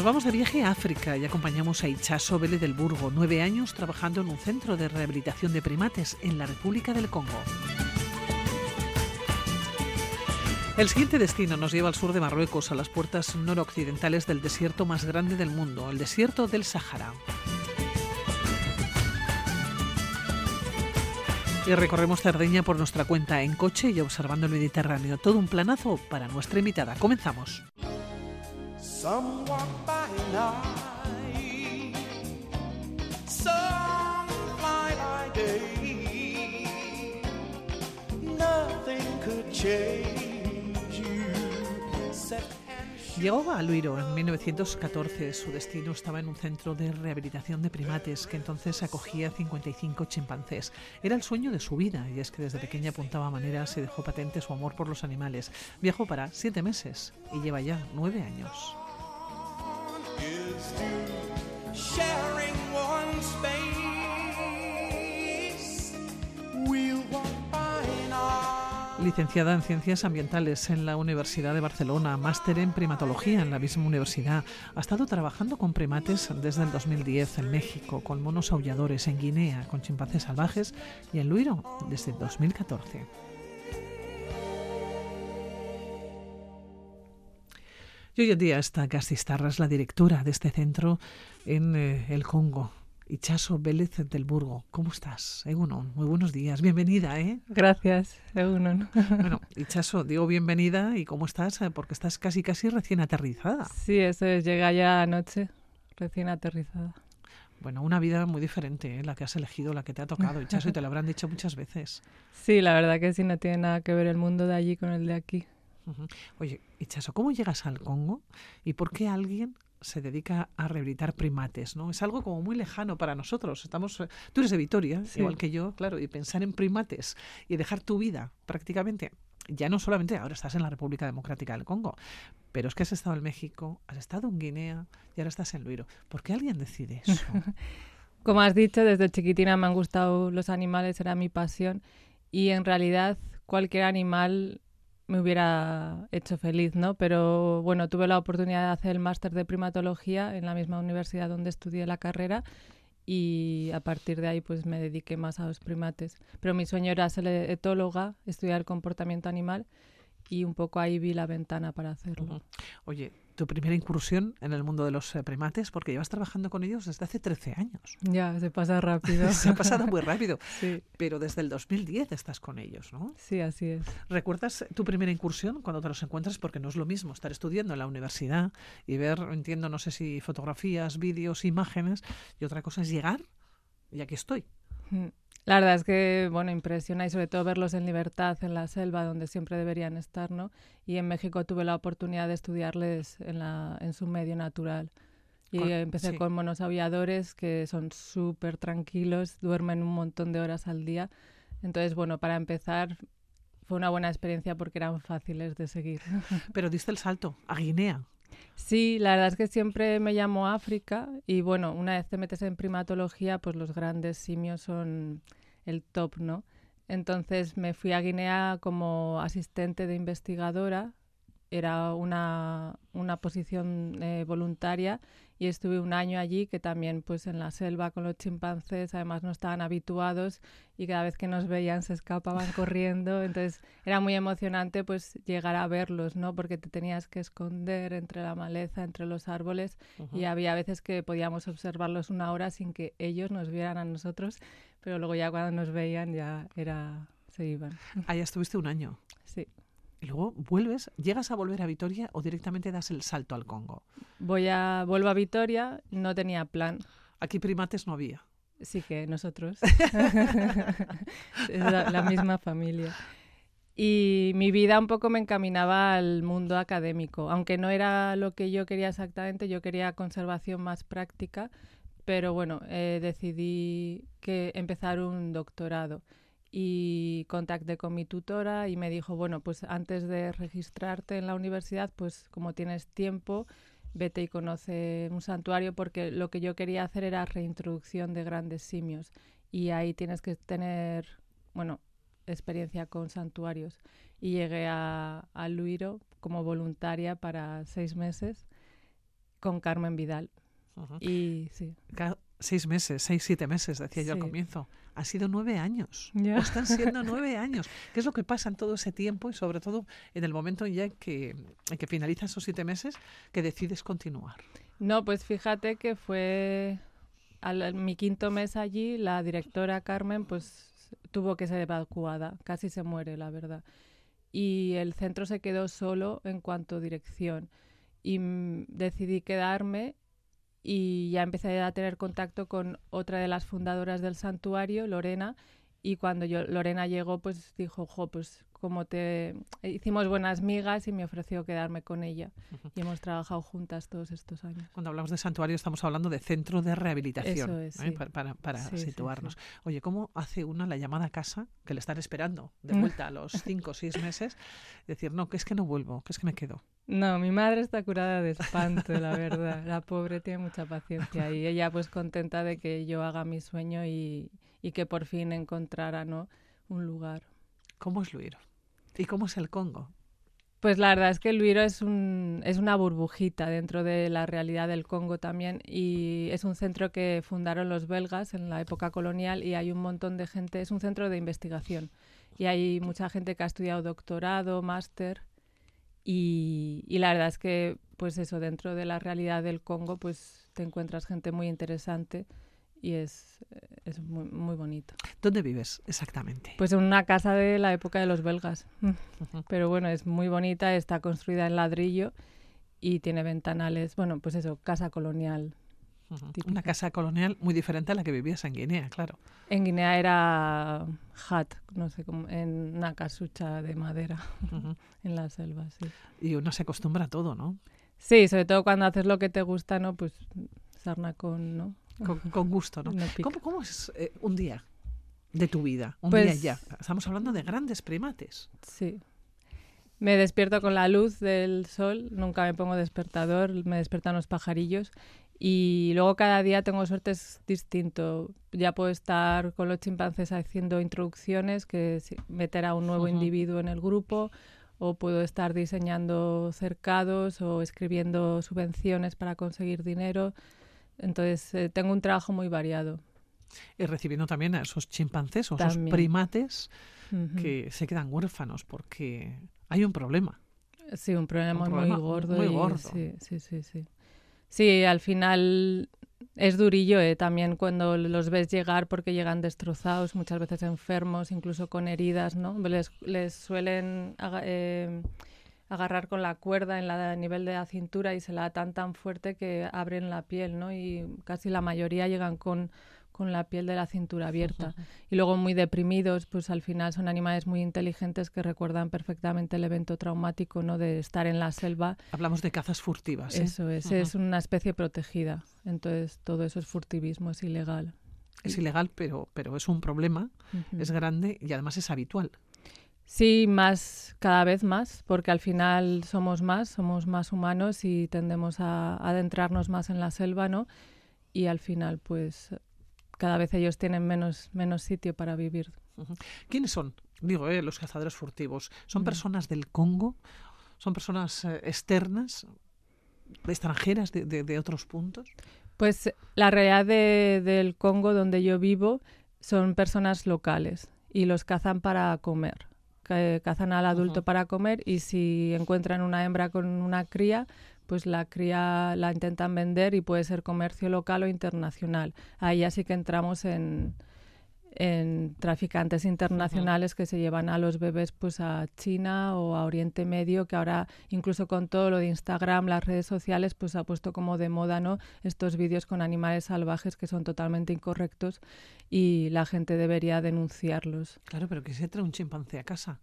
Nos vamos de viaje a África y acompañamos a Ichaso Vélez del Burgo, nueve años trabajando en un centro de rehabilitación de primates en la República del Congo. El siguiente destino nos lleva al sur de Marruecos, a las puertas noroccidentales del desierto más grande del mundo, el desierto del Sahara. Y recorremos Cerdeña por nuestra cuenta en coche y observando el Mediterráneo. Todo un planazo para nuestra invitada. Comenzamos. Llegó a Luiro en 1914. Su destino estaba en un centro de rehabilitación de primates que entonces acogía a 55 chimpancés. Era el sueño de su vida y es que desde pequeña apuntaba maneras y dejó patente su amor por los animales. Viajó para siete meses y lleva ya nueve años. Licenciada en Ciencias Ambientales en la Universidad de Barcelona, máster en primatología en la misma universidad. Ha estado trabajando con primates desde el 2010 en México, con monos aulladores en Guinea, con chimpancés salvajes y en Luiro desde el 2014. Y hoy en día está Gastistarra, es la directora de este centro en eh, el Congo. Ichaso Vélez del Burgo. ¿Cómo estás, Egunon? Muy buenos días. Bienvenida, ¿eh? Gracias, Egunon. Bueno, Ichaso, digo bienvenida y ¿cómo estás? Eh, porque estás casi, casi recién aterrizada. Sí, eso es, llega ya anoche, recién aterrizada. Bueno, una vida muy diferente, ¿eh? la que has elegido, la que te ha tocado, Ichaso, y te lo habrán dicho muchas veces. Sí, la verdad que sí, no tiene nada que ver el mundo de allí con el de aquí. Oye, Ichaso, ¿cómo llegas al Congo y por qué alguien se dedica a rehabilitar primates, ¿no? Es algo como muy lejano para nosotros. Estamos, eh, tú eres de Vitoria, igual que yo, claro, y pensar en primates y dejar tu vida prácticamente, ya no solamente ahora estás en la República Democrática del Congo, pero es que has estado en México, has estado en Guinea y ahora estás en Luiro. ¿Por qué alguien decide eso? como has dicho, desde chiquitina me han gustado los animales, era mi pasión y en realidad cualquier animal me hubiera hecho feliz, ¿no? Pero bueno, tuve la oportunidad de hacer el máster de primatología en la misma universidad donde estudié la carrera y a partir de ahí pues me dediqué más a los primates. Pero mi sueño era ser etóloga, estudiar comportamiento animal y un poco ahí vi la ventana para hacerlo. Oye, tu primera incursión en el mundo de los eh, primates, porque llevas trabajando con ellos desde hace 13 años. Ya, se pasa rápido. se ha pasado muy rápido. Sí. Pero desde el 2010 estás con ellos, ¿no? Sí, así es. ¿Recuerdas tu primera incursión cuando te los encuentras? Porque no es lo mismo estar estudiando en la universidad y ver, entiendo, no sé si fotografías, vídeos, imágenes, y otra cosa es llegar y aquí estoy. La verdad es que, bueno, impresiona y sobre todo verlos en libertad en la selva, donde siempre deberían estar, ¿no? Y en México tuve la oportunidad de estudiarles en, la, en su medio natural. Y empecé con monos aviadores que son súper tranquilos, duermen un montón de horas al día. Entonces, bueno, para empezar fue una buena experiencia porque eran fáciles de seguir. Pero diste el salto a Guinea. Sí, la verdad es que siempre me llamo África y bueno, una vez te metes en primatología, pues los grandes simios son el top, ¿no? Entonces me fui a Guinea como asistente de investigadora, era una, una posición eh, voluntaria y estuve un año allí que también pues en la selva con los chimpancés además no estaban habituados y cada vez que nos veían se escapaban corriendo. Entonces era muy emocionante pues llegar a verlos no porque te tenías que esconder entre la maleza entre los árboles y había veces que podíamos observarlos una hora sin que ellos nos vieran a nosotros pero luego ya cuando nos veían ya era se iban. Ahí estuviste un año. Sí y luego vuelves, llegas a volver a Vitoria o directamente das el salto al Congo. Voy a vuelvo a Vitoria, no tenía plan. Aquí primates no había. Sí que nosotros. es la, misma familia. Y mi vida un poco me encaminaba al mundo académico, aunque no era lo que yo quería exactamente, yo quería conservación más práctica, pero bueno, eh, decidí que empezar un doctorado y contacté con mi tutora y me dijo, bueno, pues antes de registrarte en la universidad, pues como tienes tiempo, vete y conoce un santuario porque lo que yo quería hacer era reintroducción de grandes simios y ahí tienes que tener, bueno, experiencia con santuarios. Y llegué a, a Luiro como voluntaria para seis meses con Carmen Vidal. Y sí. seis meses, seis, siete meses, decía yo al comienzo. Han sido nueve años. están siendo nueve años. ¿Qué es lo que pasa en todo ese tiempo y sobre todo en el momento ya que, en que finalizan esos siete meses que decides continuar? No, pues fíjate que fue al, mi quinto mes allí, la directora Carmen pues tuvo que ser evacuada, casi se muere, la verdad. Y el centro se quedó solo en cuanto a dirección. Y decidí quedarme y ya empecé a tener contacto con otra de las fundadoras del santuario, Lorena, y cuando yo, Lorena llegó, pues dijo, jo, pues como te hicimos buenas migas y me ofreció quedarme con ella y hemos trabajado juntas todos estos años. Cuando hablamos de santuario estamos hablando de centro de rehabilitación ¿eh? para, para, situarnos. Oye, ¿cómo hace una la llamada a casa que le están esperando de vuelta a los cinco o seis meses? Decir, no, que es que no vuelvo, que es que me quedo. No, mi madre está curada de espanto, la verdad. La pobre tiene mucha paciencia y ella pues contenta de que yo haga mi sueño y, y que por fin encontrara ¿no? un lugar. ¿Cómo es Luiro? ¿Y cómo es el Congo? Pues la verdad es que Luiro es, un, es una burbujita dentro de la realidad del Congo también y es un centro que fundaron los belgas en la época colonial y hay un montón de gente, es un centro de investigación y hay mucha gente que ha estudiado doctorado, máster y, y, la verdad es que pues eso, dentro de la realidad del Congo pues te encuentras gente muy interesante y es, es muy, muy, bonito. ¿Dónde vives exactamente? Pues en una casa de la época de los belgas. Pero bueno, es muy bonita, está construida en ladrillo y tiene ventanales, bueno, pues eso, casa colonial. Una casa colonial muy diferente a la que vivías en Guinea, claro. En Guinea era hut, no sé cómo, en una casucha de madera, en la selva, sí. Y uno se acostumbra a todo, ¿no? Sí, sobre todo cuando haces lo que te gusta, ¿no? Pues sarna con, ¿no? Con, gusto, ¿no? ¿Cómo, es eh, un día de tu vida? Un día pues ya. Estamos hablando de grandes primates. Sí. Me despierto con la luz del sol, nunca me pongo despertador, me despiertan los pajarillos y luego cada día tengo suertes distinto. Ya puedo estar con los chimpancés haciendo introducciones, que meter a un nuevo individuo en el grupo, o puedo estar diseñando cercados o escribiendo subvenciones para conseguir dinero. Entonces, eh, tengo un trabajo muy variado. Y recibiendo también a esos chimpancés o esos primates que se quedan huérfanos porque hay un problema. Sí, un problema, muy gordo. Muy gordo. Sí, sí, sí, sí. Sí, al final es durillo eh, también cuando los ves llegar porque llegan destrozados, muchas veces enfermos, incluso con heridas, ¿no? Les, les suelen... Eh, agarrar con la cuerda en la nivel de la cintura y se la atan tan fuerte que abren la piel, ¿no? Y casi la mayoría llegan con, con la piel de la cintura abierta. Y luego muy deprimidos, pues al final son animales muy inteligentes que recuerdan perfectamente el evento traumático, ¿no? De estar en la selva. Hablamos de cazas furtivas. ¿eh? Eso es, es una especie protegida. Entonces todo eso es furtivismo, es ilegal. Es ilegal, pero, pero es un problema, es grande y además es habitual. Sí, más, cada vez más, porque al final somos más, somos más humanos y tendemos a, adentrarnos más en la selva, ¿no? Y al final, pues, cada vez ellos tienen menos, menos sitio para vivir. ¿Quiénes son? Digo, eh, los cazadores furtivos. ¿Son mm. personas del Congo? ¿Son personas eh, externas, extranjeras de, de, otros puntos? Pues la realidad del Congo donde yo vivo son personas locales y los cazan para comer cazan al adulto para comer y si encuentran una hembra con una cría, pues la cría la intentan vender y puede ser comercio local o internacional. Ahí ya sí que entramos en, en traficantes internacionales que se llevan a los bebés pues a China o a Oriente Medio, que ahora incluso con todo lo de Instagram, las redes sociales, pues ha puesto como de moda, ¿no? Estos vídeos con animales salvajes que son totalmente incorrectos y la gente debería denunciarlos. Claro, pero que se trae un chimpancé a casa.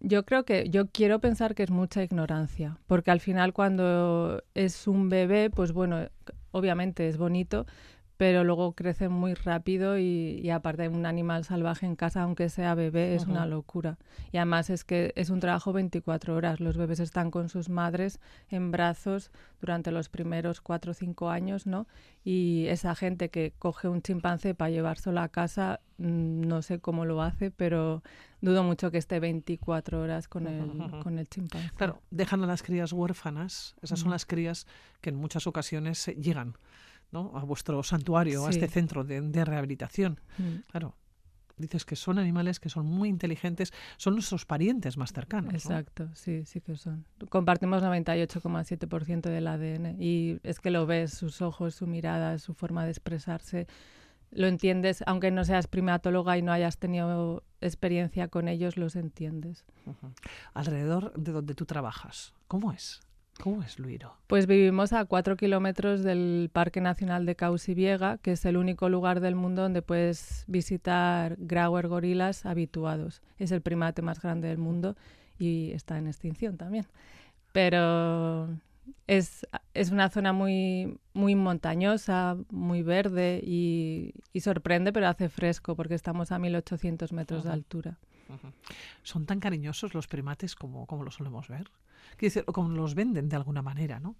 Yo creo que, yo quiero pensar que es mucha ignorancia, porque al final cuando es un bebé, pues bueno, obviamente es bonito, pero luego crecen muy rápido y, aparte un animal salvaje en casa, aunque sea bebé, es una locura. Y además es que es un trabajo 24 horas. Los bebés están con sus madres en brazos durante los primeros 4 o 5 años, ¿no? Y esa gente que coge un chimpancé para llevárselo a casa, mm, no sé cómo lo hace, pero dudo mucho que esté 24 horas con el, con el chimpancé. Claro, dejan a las crías huérfanas. Esas son las crías que en muchas ocasiones llegan a vuestro santuario, a este centro de, rehabilitación. Mm. Claro, dices que son animales que son muy inteligentes, son nuestros parientes más cercanos. Exacto, sí, sí que son. Compartimos 98,7% del ADN y es que lo ves, sus ojos, su mirada, su forma de expresarse, lo entiendes, aunque no seas primatóloga y no hayas tenido experiencia con ellos, los entiendes. Alrededor de donde tú trabajas, ¿cómo es? ¿Cómo es Luiro? Pues vivimos a cuatro kilómetros del Parque Nacional de Cauciviega, que es el único lugar del mundo donde puedes visitar grauer gorilas habituados. Es el primate más grande del mundo y está en extinción también. Pero es, es una zona muy, muy montañosa, muy verde y, sorprende, pero hace fresco porque estamos a 1800 metros de altura. ¿Son tan cariñosos los primates como, como lo solemos ver? Decir, como los venden de alguna manera, ¿no?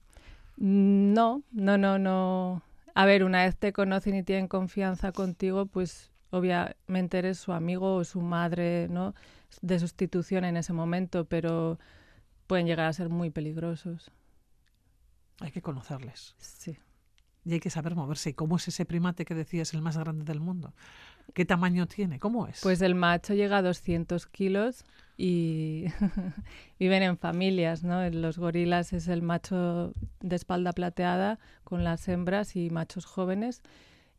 No, no, no, no. A ver, una vez te conocen y tienen confianza contigo, pues obviamente eres su amigo o su madre, ¿no? De sustitución en ese momento, pero pueden llegar a ser muy peligrosos. Hay que conocerles. Sí. Y hay que saber moverse. ¿Y cómo es ese primate que decías el más grande del mundo? ¿Qué tamaño tiene? ¿Cómo es? Pues el macho llega a 200 kilos y viven en familias, ¿no? Los gorilas es el macho de espalda plateada con las hembras y machos jóvenes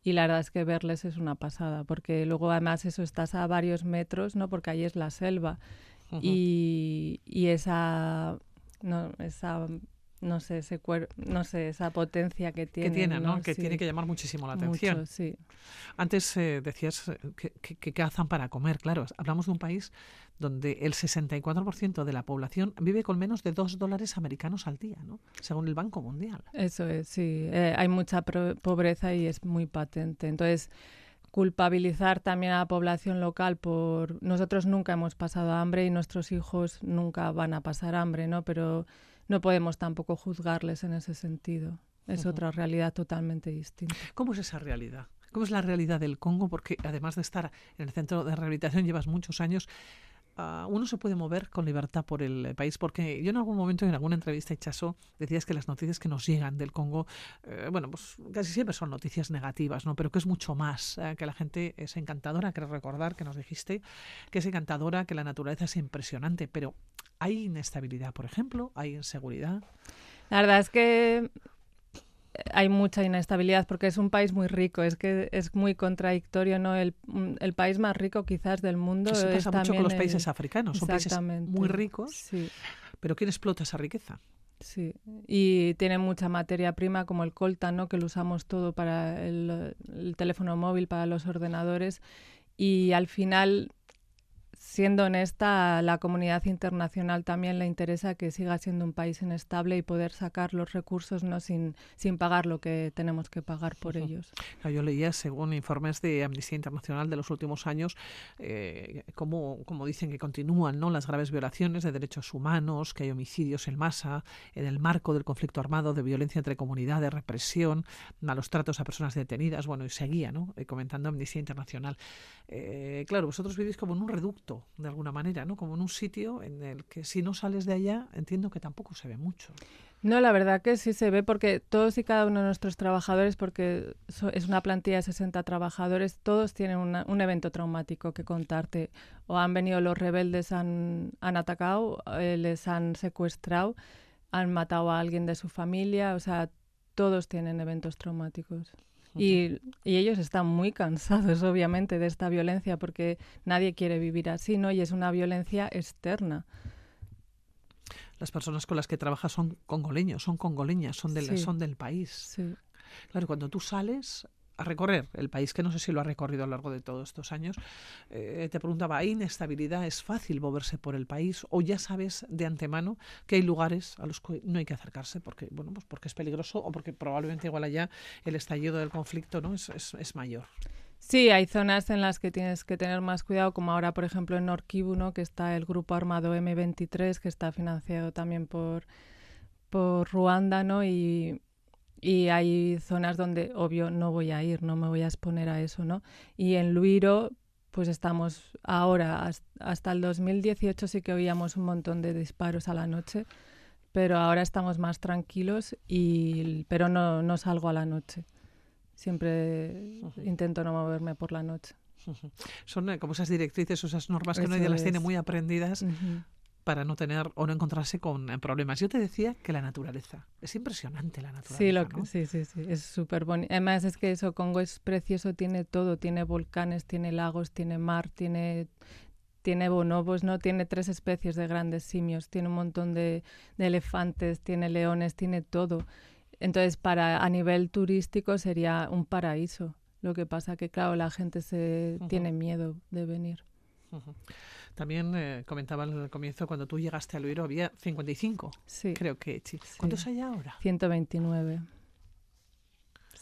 y la verdad es que verles es una pasada porque luego además eso estás a varios metros, ¿no? Porque ahí es la selva y, y esa, no, esa no sé, ese no sé, esa potencia que tiene. Que tiene, ¿no? Que tiene que llamar muchísimo la atención. Mucho, sí. Antes eh, decías eh, que, que, cazan para comer, claro. Hablamos de un país donde el 64% de la población vive con menos de 2 dólares americanos al día, ¿no? Según el Banco Mundial. Eso es, sí. Eh, hay mucha pobreza y es muy patente. Entonces, culpabilizar también a la población local por... Nosotros nunca hemos pasado hambre y nuestros hijos nunca van a pasar hambre, ¿no? Pero no podemos tampoco juzgarles en ese sentido. Es otra realidad totalmente distinta. ¿Cómo es esa realidad? ¿Cómo es la realidad del Congo? Porque además de estar en el centro de rehabilitación, llevas muchos años. Uno se puede mover con libertad por el país, porque yo en algún momento en alguna entrevista Chaso decías que las noticias que nos llegan del Congo, eh, bueno, pues casi siempre son noticias negativas, ¿no? Pero que es mucho más, eh, que la gente es encantadora, que recordar que nos dijiste que es encantadora, que la naturaleza es impresionante, pero ¿Hay inestabilidad, por ejemplo? ¿Hay inseguridad? La verdad es que hay mucha inestabilidad porque es un país muy rico, es que es muy contradictorio, ¿no? El, el país más rico quizás del mundo. Eso pasa mucho con los países africanos, son países muy ricos, sí. pero ¿quién explota esa riqueza? Sí, y tiene mucha materia prima como el coltan, ¿no? Que lo usamos todo para el, el teléfono móvil, para los ordenadores y al final siendo honesta, a la comunidad internacional también le interesa que siga siendo un país inestable y poder sacar los recursos no sin, sin pagar lo que tenemos que pagar por ellos. Yo leía, según informes de Amnistía Internacional de los últimos años, eh, como, como dicen que continúan ¿no? las graves violaciones de derechos humanos, que hay homicidios en masa, en el marco del conflicto armado, de violencia entre comunidades, represión, malos tratos a personas detenidas, bueno, y seguía ¿no? Eh, comentando Amnistía Internacional. Eh, claro, vosotros vivís como en un reducto, de alguna manera, ¿no? Como en un sitio en el que si no sales de allá, entiendo que tampoco se ve mucho. No, la verdad que sí se ve porque todos y cada uno de nuestros trabajadores, porque es una plantilla de 60 trabajadores, todos tienen un evento traumático que contarte. O han venido los rebeldes, han, han atacado, eh, les han secuestrado, han matado a alguien de su familia, o sea, todos tienen eventos traumáticos. Y, ellos están muy cansados, obviamente, de esta violencia porque nadie quiere vivir así, ¿no? Y es una violencia externa. Las personas con las que trabajas son congoleños, son congoleñas, son del, son del país. Sí. Claro, cuando tú sales, a recorrer el país, que no sé si lo ha recorrido a lo largo de todos estos años, eh, te preguntaba, ¿hay inestabilidad? ¿Es fácil moverse por el país? ¿O ya sabes de antemano que hay lugares a los que no hay que acercarse porque, bueno, pues porque es peligroso o porque probablemente igual allá el estallido del conflicto ¿no? es, es, mayor? Sí, hay zonas en las que tienes que tener más cuidado, como ahora, por ejemplo, en Norkibu, ¿no? que está el grupo armado M23, que está financiado también por, por Ruanda, ¿no? Y, y hay zonas donde, obvio, no voy a ir, no me voy a exponer a eso, ¿no? Y en Luiro, pues estamos ahora, hasta el 2018 sí que oíamos un montón de disparos a la noche, pero ahora estamos más tranquilos, y, pero no, no salgo a la noche. Siempre intento no moverme por la noche. Son eh, como esas directrices, esas normas que uno ya las tiene muy aprendidas para no tener o no encontrarse con eh, problemas. Yo te decía que la naturaleza, es impresionante la naturaleza. Sí, lo sí, sí, sí, es súper bonito. Además es que eso, Congo es precioso, tiene todo, tiene volcanes, tiene lagos, tiene mar, tiene tiene bonobos, ¿no? Tiene tres especies de grandes simios, tiene un montón de, elefantes, tiene leones, tiene todo. Entonces, para a nivel turístico sería un paraíso. Lo que pasa que, claro, la gente se tiene miedo de venir. También eh, comentaba al comienzo, cuando tú llegaste a Luiro había 55, sí. creo que. Sí. ¿Cuántos hay ahora? 129.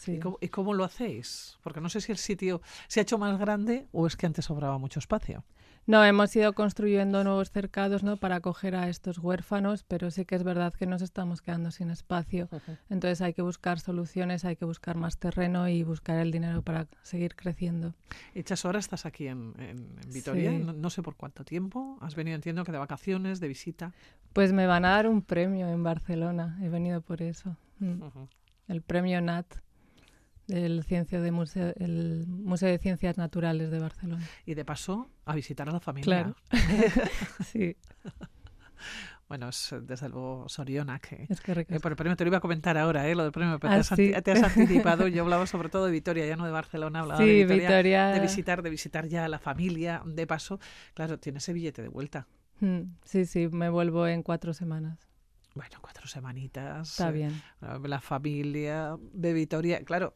¿Y, cómo, ¿Y cómo lo hacéis? Porque no sé si el sitio se ha hecho más grande o es que antes sobraba mucho espacio. No, hemos ido construyendo nuevos cercados ¿no? para acoger a estos huérfanos, pero sí que es verdad que nos estamos quedando sin espacio. Entonces hay que buscar soluciones, hay que buscar más terreno y buscar el dinero para seguir creciendo. Hechas horas estás aquí en, Vitoria, no, sé por cuánto tiempo. Has venido, entiendo que de vacaciones, de visita. Pues me van a dar un premio en Barcelona, he venido por eso. Mm. El premio NAT del Ciencia de Museo, el Museo de Ciencias Naturales de Barcelona. Y de paso a visitar a la familia. Claro. sí. Bueno, es desde luego Soriona que, es que eh, por el premio te lo iba a comentar ahora, ¿eh? lo del premio, pero te, ah, has, anticipado. Yo hablaba sobre todo de Vitoria, ya no de Barcelona, hablaba de Vitoria, de visitar, de visitar ya a la familia, de paso. Claro, tiene ese billete de vuelta. Mm, sí, sí, me vuelvo en cuatro semanas. Bueno, cuatro semanitas. Está bien. Eh, la familia de Vitoria. Claro,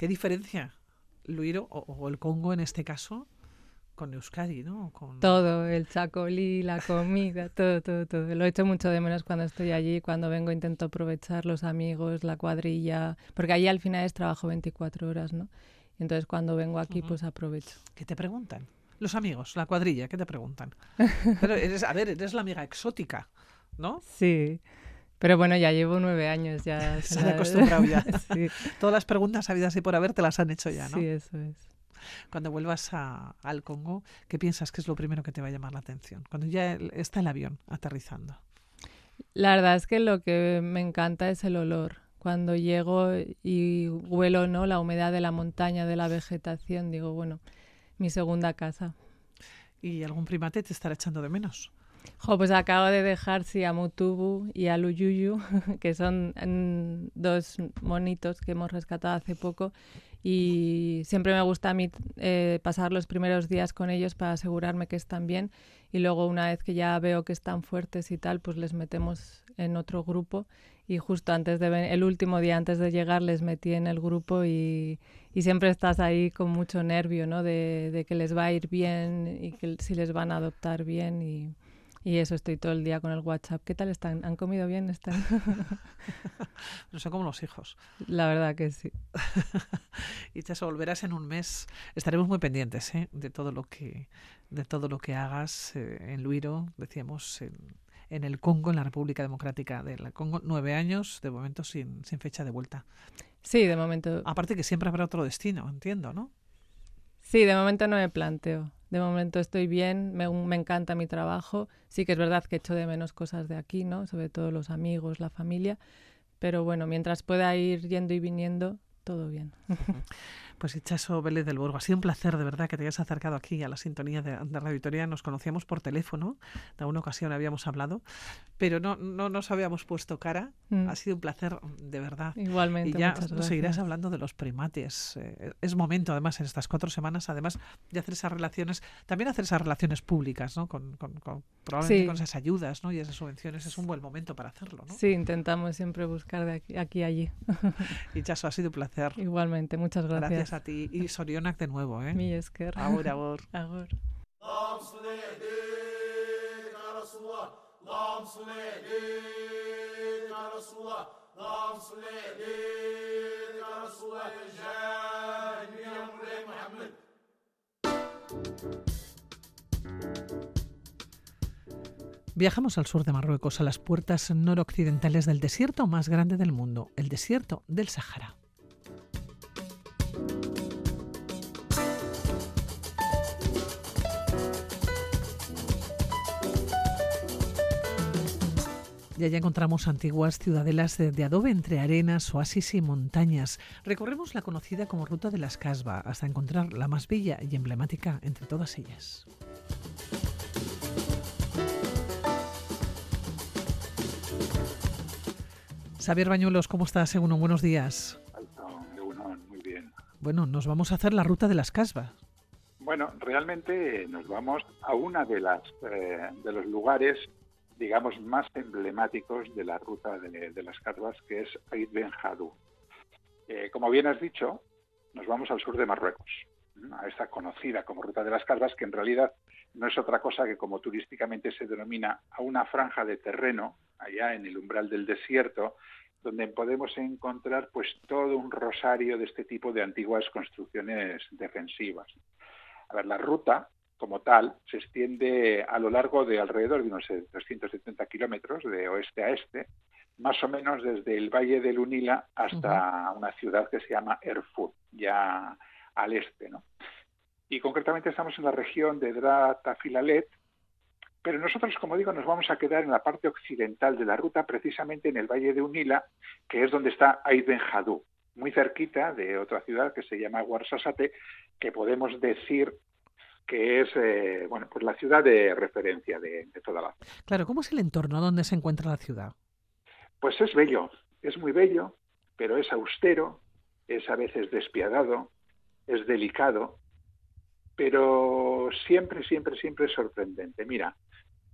¿qué diferencia Luiro o, el Congo en este caso con Euskadi, ¿no? Con... Todo, el chacolí, la comida, todo, todo, todo. Lo he hecho mucho de menos cuando estoy allí, cuando vengo intento aprovechar los amigos, la cuadrilla, porque allí al final es trabajo 24 horas, ¿no? Entonces cuando vengo aquí pues aprovecho. ¿Qué te preguntan? Los amigos, la cuadrilla, ¿qué te preguntan? Pero eres, a ver, eres la amiga exótica. ¿no? Sí. Pero bueno, ya llevo nueve años, ya. Se han acostumbrado ya. Todas las preguntas habidas y por haber te las han hecho ya, ¿no? Sí, eso es. Cuando vuelvas a, al Congo, ¿qué piensas que es lo primero que te va a llamar la atención? Cuando ya está el avión aterrizando. La verdad es que lo que me encanta es el olor. Cuando llego y huelo ¿no? la humedad de la montaña, de la vegetación, digo, bueno, mi segunda casa. ¿Y algún primate te estará echando de menos? Pues acabo de dejar sí, a Mutubu y a Luyuyu, que son mm, dos monitos que hemos rescatado hace poco. Y siempre me gusta a mí eh, pasar los primeros días con ellos para asegurarme que están bien. Y luego, una vez que ya veo que están fuertes y tal, pues les metemos en otro grupo. Y justo antes de el último día antes de llegar, les metí en el grupo y, y siempre estás ahí con mucho nervio, ¿no? De, de, que les va a ir bien y que si les van a adoptar bien. Y, y eso, estoy todo el día con el WhatsApp. ¿Qué tal están? ¿Han comido bien? ¿Están? no son como los hijos. La verdad que sí. y te volverás en un mes. Estaremos muy pendientes ¿eh? de todo lo que de todo lo que hagas eh, en Luiro, decíamos, en, en, el Congo, en la República Democrática del Congo. Nueve años, de momento, sin, sin fecha de vuelta. Sí, de momento. Aparte que siempre habrá otro destino, entiendo, ¿no? Sí, de momento no me planteo. De momento estoy bien, me, encanta mi trabajo. Sí que es verdad que echo de menos cosas de aquí, ¿no? Sobre todo los amigos, la familia. Pero bueno, mientras pueda ir yendo y viniendo, todo bien. Pues Hichaso Vélez del Burgo, ha sido un placer de verdad que te hayas acercado aquí a la sintonía de, de Radio Victoria. Nos conocíamos por teléfono, de alguna ocasión habíamos hablado, pero no, no nos habíamos puesto cara. Mm. Ha sido un placer, de verdad. Igualmente. Y ya seguirás hablando de los primates. Eh, es momento, además, en estas cuatro semanas, además de hacer esas relaciones, también hacer esas relaciones públicas, ¿no? Con, con, probablemente con esas ayudas ¿no? y esas subvenciones. Es un buen momento para hacerlo, ¿no? Sí, intentamos siempre buscar de aquí, aquí allí. Hichaso, ha sido un placer. Igualmente, muchas gracias. Gracias a ti. Y Sorionak de nuevo, ¿eh? Mi esker. Ahora. Ahora. Viajamos al sur de Marruecos, a las puertas noroccidentales del desierto más grande del mundo, el desierto del Sahara. Y allá encontramos antiguas ciudadelas de, adobe entre arenas, oasis y montañas. Recorremos la conocida como Ruta de las Casba hasta encontrar la más bella y emblemática entre todas ellas. Xavier Bañuelos, ¿cómo estás? Según buenos días. Muy bien. Bueno, nos vamos a hacer la ruta de las casbas. Bueno, realmente nos vamos a una de las eh, de los lugares, digamos, más emblemáticos de la ruta de, las casbas, que es Aid Ben Hadou. Eh, como bien has dicho, nos vamos al sur de Marruecos, a esta conocida como ruta de las casbas, que en realidad no es otra cosa que como turísticamente se denomina a una franja de terreno allá en el umbral del desierto, donde podemos encontrar pues todo un rosario de este tipo de antiguas construcciones defensivas. A ver, la ruta como tal se extiende a lo largo de alrededor de unos 370 kilómetros de oeste a este, más o menos desde el valle del Unila hasta una ciudad que se llama Erfurt, ya al este, ¿no? Y concretamente estamos en la región de Dratafilalet, pero nosotros, como digo, nos vamos a quedar en la parte occidental de la ruta, precisamente en el valle de Unila, que es donde está Aiden Hadou, muy cerquita de otra ciudad que se llama Guarsasate, que podemos decir que es eh, bueno pues la ciudad de referencia de, toda la Claro, ¿cómo es el entorno donde se encuentra la ciudad? Pues es bello, es muy bello, pero es austero, es a veces despiadado, es delicado, pero siempre, siempre, siempre es sorprendente. Mira,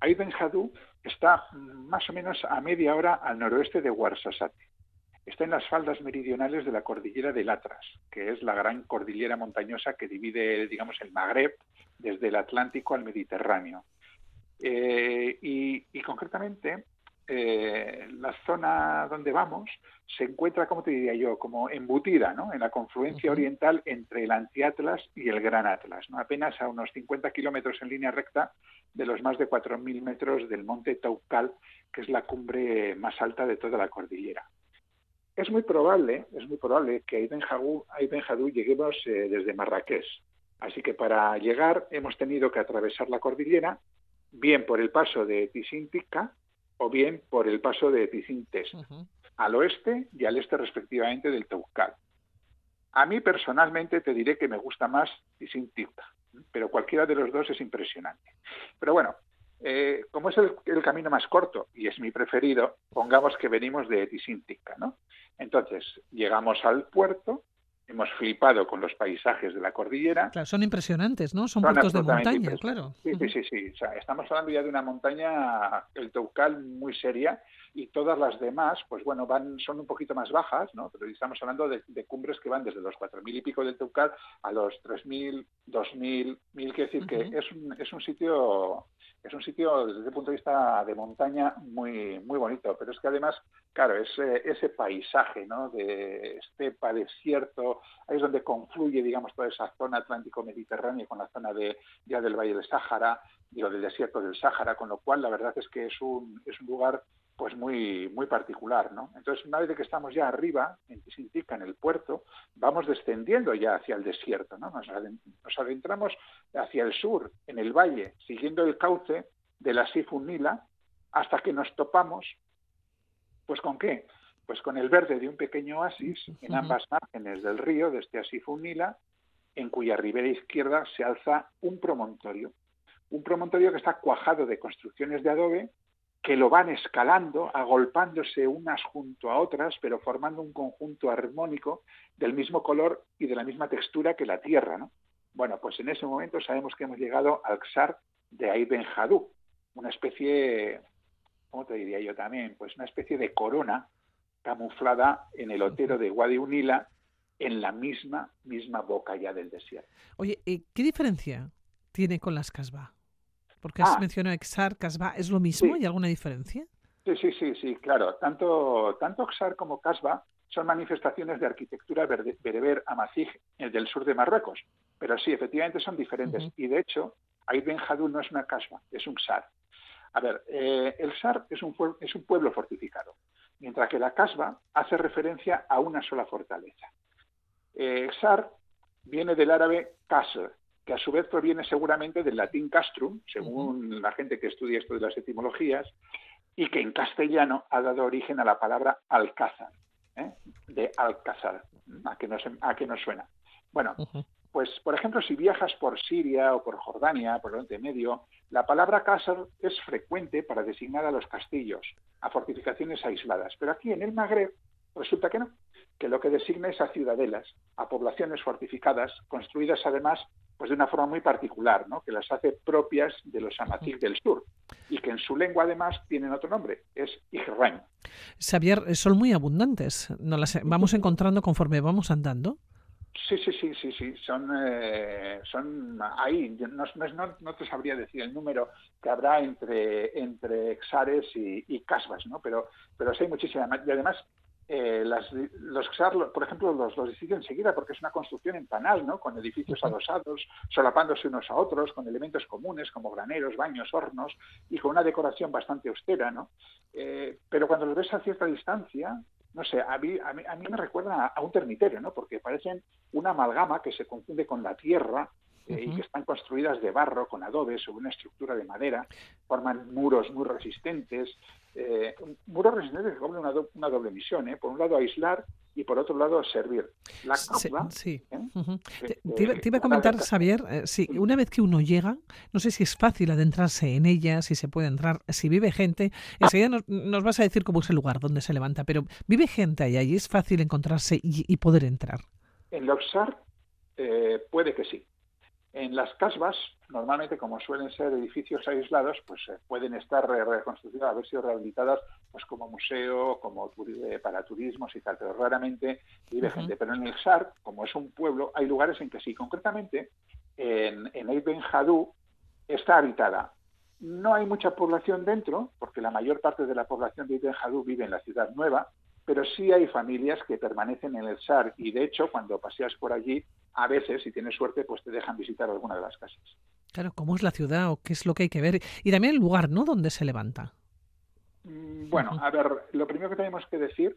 Aiden Hadou está más o menos a media hora al noroeste de Ouarzazate. Está en las faldas meridionales de la cordillera del Atlas, que es la gran cordillera montañosa que divide, digamos, el Magreb desde el Atlántico al Mediterráneo. Eh, y, concretamente, eh, la zona donde vamos se encuentra, como te diría yo, como embutida ¿no? en la confluencia oriental entre el Antiatlas y el Gran Atlas, ¿no? apenas a unos 50 kilómetros en línea recta de los más de 4.000 metros del monte Taucal, que es la cumbre más alta de toda la cordillera. Es muy probable, es muy probable que a Ibn Hadou lleguemos eh, desde Marrakech. Así que para llegar hemos tenido que atravesar la cordillera, bien por el paso de Tisintica o bien por el paso de Tisintes al oeste y al este respectivamente del Teucal. A mí personalmente te diré que me gusta más Tisintica, pero cualquiera de los dos es impresionante. Pero bueno, eh, como es el, camino más corto y es mi preferido, pongamos que venimos de Tisintica, ¿no? Entonces, llegamos al puerto, hemos flipado con los paisajes de la cordillera. Claro, son impresionantes, ¿no? Son, puertos de montaña, claro. Sí, sí, sí, sí. O sea, estamos hablando ya de una montaña, el Teucal, muy seria, y todas las demás, pues bueno, van, son un poquito más bajas, ¿no? Pero estamos hablando de, cumbres que van desde los 4.000 y pico del Teucal a los 3.000, 2.000, 1.000, quiere decir que es un, es un sitio es un sitio desde el punto de vista de montaña muy muy bonito, pero es que además, claro, ese, ese paisaje ¿no? de estepa, desierto, ahí es donde confluye, digamos, toda esa zona atlántico-mediterránea con la zona de, ya del Valle del Sáhara, digo, del desierto del Sáhara, con lo cual la verdad es que es un, es un lugar pues muy muy particular, ¿no? Entonces, una vez que estamos ya arriba, en Tisintica, en el puerto, vamos descendiendo ya hacia el desierto, ¿no? Nos, adentramos hacia el sur, en el valle, siguiendo el cauce de la Sifunila, hasta que nos topamos, pues ¿con qué? Pues con el verde de un pequeño oasis en ambas márgenes del río, de este Asifunila, en cuya ribera izquierda se alza un promontorio. Un promontorio que está cuajado de construcciones de adobe que lo van escalando, agolpándose unas junto a otras, pero formando un conjunto armónico del mismo color y de la misma textura que la Tierra. ¿no? Bueno, pues en ese momento sabemos que hemos llegado al Xar de Aiben Hadou, una especie, ¿cómo te diría yo también? Pues una especie de corona camuflada en el otero de Wadi Unila, en la misma, misma boca ya del desierto. Oye, ¿qué diferencia tiene con las casbah? Porque has ah. mencionado Exar, Casbah, ¿es lo mismo? ¿Hay alguna diferencia? Sí, sí, sí, sí, claro. Tanto, tanto Exar como Casbah son manifestaciones de arquitectura bereber amazigh del sur de Marruecos. Pero sí, efectivamente son diferentes. Y de hecho, Aid Ben no es una casbah, es un sar. A ver, eh, el sar es un, es un pueblo fortificado, mientras que la casbah hace referencia a una sola fortaleza. Eh, sar viene del árabe casr, que a su vez proviene seguramente del latín castrum, según la gente que estudia esto de las etimologías, y que en castellano ha dado origen a la palabra alcázar, ¿eh? de alcázar, a que, nos, a que nos suena. Bueno, pues por ejemplo, si viajas por Siria o por Jordania, por el Oriente Medio, la palabra casar es frecuente para designar a los castillos, a fortificaciones aisladas, pero aquí en el Magreb resulta que no, que lo que designa es a ciudadelas, a poblaciones fortificadas, construidas además pues de una forma muy particular, ¿no? que las hace propias de los amazigh del sur y que en su lengua además tienen otro nombre, es Ijrain. Xavier, eh, son muy abundantes, nos las vamos encontrando conforme vamos andando. Sí, sí, sí, sí, sí, son, eh, son ahí, no, no, no, te sabría decir el número que habrá entre, entre exares y, y casbas, ¿no? Pero, pero sí hay muchísimas. Y además, eh, las, los por ejemplo, los, los distinguen enseguida porque es una construcción en panal, ¿no? con edificios adosados, solapándose unos a otros, con elementos comunes como graneros, baños, hornos y con una decoración bastante austera. ¿no? Eh, pero cuando los ves a cierta distancia, no sé, a mí, a mí, a mí me recuerda a, un termiterio, ¿no? porque parecen una amalgama que se confunde con la tierra eh, y que están construidas de barro, con adobe, sobre una estructura de madera, forman muros muy resistentes, eh, muros resistentes que cumplen una, doble misión, ¿eh? por un lado aislar y por otro lado servir. La sí, ¿eh? te, iba a comentar, Xavier, sí, una vez que uno llega, no sé si es fácil adentrarse en ella, si se puede entrar, si vive gente, enseguida nos, nos vas a decir cómo es el lugar donde se levanta, pero vive gente allá y es fácil encontrarse y, poder entrar. En Loxar puede que sí. En las casbas, normalmente como suelen ser edificios aislados, pues eh, pueden estar reconstruidas, haber sido rehabilitadas pues como museo, como eh, para turismos y tal, pero raramente vive gente. Pero en el SAR, como es un pueblo, hay lugares en que sí. Concretamente, en, en Ben está habitada. No hay mucha población dentro, porque la mayor parte de la población de Ibn Hadou vive en la ciudad nueva, pero sí hay familias que permanecen en el SAR y de hecho cuando paseas por allí a veces, si tienes suerte, pues te dejan visitar alguna de las casas. Claro, cómo es la ciudad o qué es lo que hay que ver. Y también el lugar, ¿no? Donde se levanta. Mm, bueno, a ver, lo primero que tenemos que decir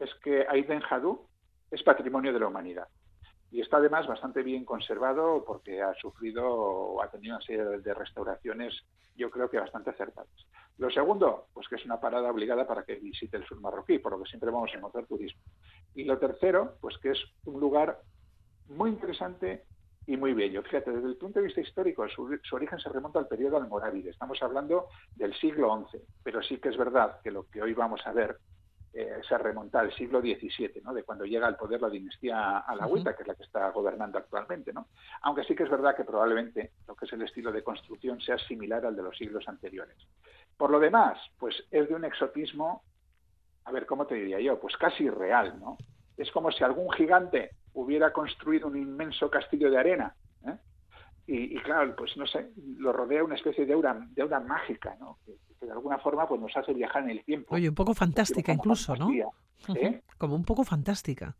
es que Aiden Hadou es patrimonio de la humanidad. Y está además bastante bien conservado porque ha sufrido o ha tenido una serie de restauraciones, yo creo que bastante acertadas. Lo segundo, pues que es una parada obligada para que visite el sur marroquí, por lo que siempre vamos a encontrar turismo. Y lo tercero, pues que es un lugar muy interesante y muy bello. Fíjate, desde el punto de vista histórico, su, origen se remonta al periodo almorávide. Estamos hablando del siglo XI, pero sí que es verdad que lo que hoy vamos a ver eh, se remonta al siglo XVII, ¿no? de cuando llega al poder la dinastía alawita, que es la que está gobernando actualmente. ¿no? Aunque sí que es verdad que probablemente lo que es el estilo de construcción sea similar al de los siglos anteriores. Por lo demás, pues es de un exotismo, a ver, ¿cómo te diría yo? Pues casi real, ¿no? Es como si algún gigante hubiera construido un inmenso castillo de arena. ¿eh? Y, claro, pues no sé, lo rodea una especie de aura, de aura mágica, ¿no? Que, de alguna forma pues nos hace viajar en el tiempo. Oye, un poco fantástica incluso, ¿no? ¿Eh? Como un poco fantástica.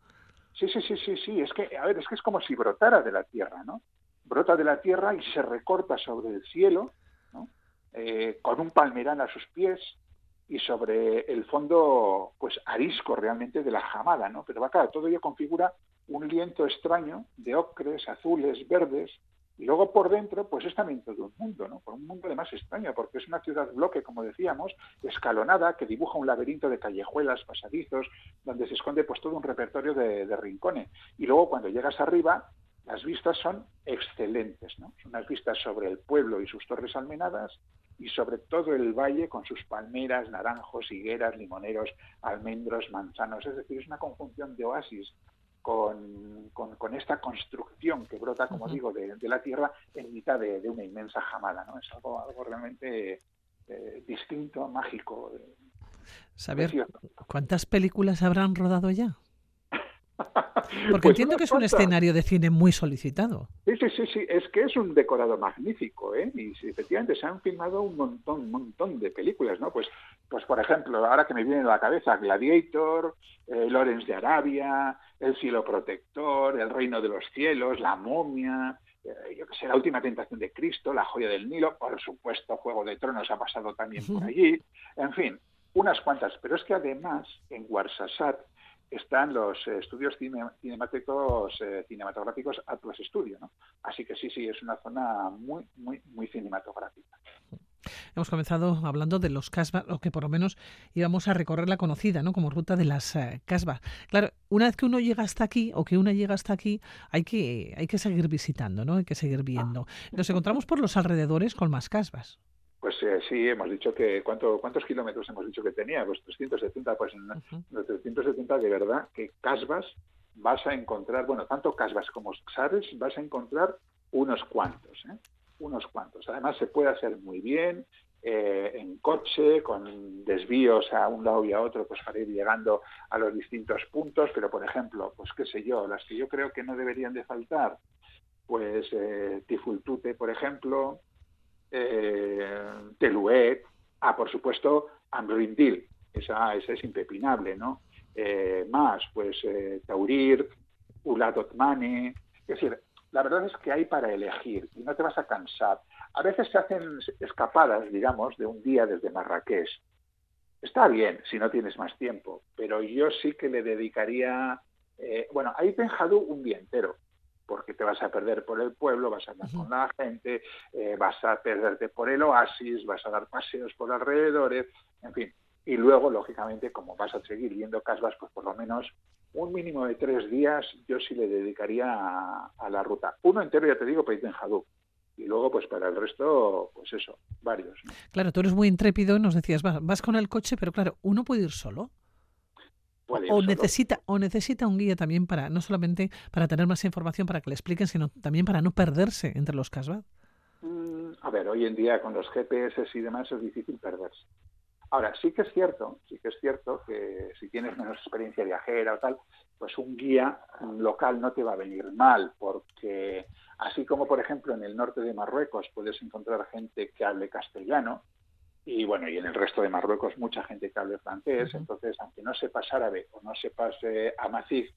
Sí, sí, sí, sí, sí. Es que, a ver, es que es como si brotara de la tierra, ¿no? Brota de la tierra y se recorta sobre el cielo, ¿no? Eh, con un palmerán a sus pies, y sobre el fondo pues arisco realmente de la jamada, ¿no? Pero va claro, todo ello configura un lienzo extraño de ocres, azules, verdes, y luego por dentro, pues es también todo un mundo, ¿no? Por un mundo además extraño, porque es una ciudad bloque, como decíamos, escalonada, que dibuja un laberinto de callejuelas, pasadizos, donde se esconde pues todo un repertorio de, de rincones. Y luego cuando llegas arriba, las vistas son excelentes, ¿no? Son unas vistas sobre el pueblo y sus torres almenadas, y sobre todo el valle con sus palmeras, naranjos, higueras, limoneros, almendros, manzanos. Es decir, es una conjunción de oasis con, con, esta construcción que brota, como digo, de, la tierra en mitad de, una inmensa jamada. ¿no? Es algo, algo realmente eh, distinto, mágico. Saber, ¿cuántas películas habrán rodado ya? Porque pues entiendo que es un escenario de cine muy solicitado. Sí, sí, sí, sí, es que es un decorado magnífico, ¿eh? Y efectivamente se han filmado un montón, un montón de películas, ¿no? Pues, pues por ejemplo, ahora que me viene a la cabeza Gladiator, eh, Lorenz de Arabia, El cielo protector, El reino de los cielos, La momia, eh, yo que sé, La última tentación de Cristo, La joya del Nilo, por supuesto, Juego de Tronos ha pasado también por allí, en fin, unas cuantas. Pero es que además en Warsasat están los estudios cinemáticos eh, cinematográficos Atlas Studio, ¿no? Así que sí, sí, es una zona muy, muy, muy cinematográfica. Hemos comenzado hablando de los casbah, o que por lo menos íbamos a recorrer la conocida, ¿no? Como ruta de las eh, casbah. Claro, una vez que uno llega hasta aquí, o que una llega hasta aquí, hay que, hay que seguir visitando, ¿no? Hay que seguir viendo. Nos encontramos por los alrededores con más casbas. Pues eh, sí, hemos dicho que ¿cuánto, ¿cuántos kilómetros hemos dicho que tenía? Pues 370, pues en los 370 de verdad que casbas vas a encontrar, bueno, tanto casbas como sabes, vas a encontrar unos cuantos, ¿eh? unos cuantos. Además se puede hacer muy bien eh, en coche, con desvíos a un lado y a otro, pues para ir llegando a los distintos puntos, pero por ejemplo, pues qué sé yo, las que yo creo que no deberían de faltar, pues eh, Tifultute, por ejemplo, eh, Teluet, ah, por supuesto, Ambrindil, esa, esa es impepinable, ¿no? Eh, más, pues eh, Taurir, Ulat Otmane, es decir, la verdad es que hay para elegir y no te vas a cansar. A veces se hacen escapadas, digamos, de un día desde Marrakech. Está bien si no tienes más tiempo, pero yo sí que le dedicaría, eh, bueno, ahí te un día entero, porque te vas a perder por el pueblo, vas a andar con la gente, eh, vas a perderte por el oasis, vas a dar paseos por alrededores, en fin. Y luego, lógicamente, como vas a seguir viendo casas, pues por lo menos un mínimo de tres días yo sí le dedicaría a, la ruta. Uno entero, ya te digo, para en Hadú. Y luego, pues para el resto, pues eso, varios. Claro, tú eres muy intrépido, nos decías, vas, vas con el coche, pero claro, ¿uno puede ir solo? O necesita o necesita un guía también para no solamente para tener más información para que le expliquen sino también para no perderse entre los casbah. Mm, a ver hoy en día con los GPS y demás es difícil perderse. Ahora sí que es cierto sí que es cierto que si tienes menos experiencia viajera o tal pues un guía local no te va a venir mal porque así como por ejemplo en el norte de Marruecos puedes encontrar gente que hable castellano y bueno, y en el resto de Marruecos mucha gente que hable francés, entonces aunque no sepas árabe o no sepas eh, amazigh,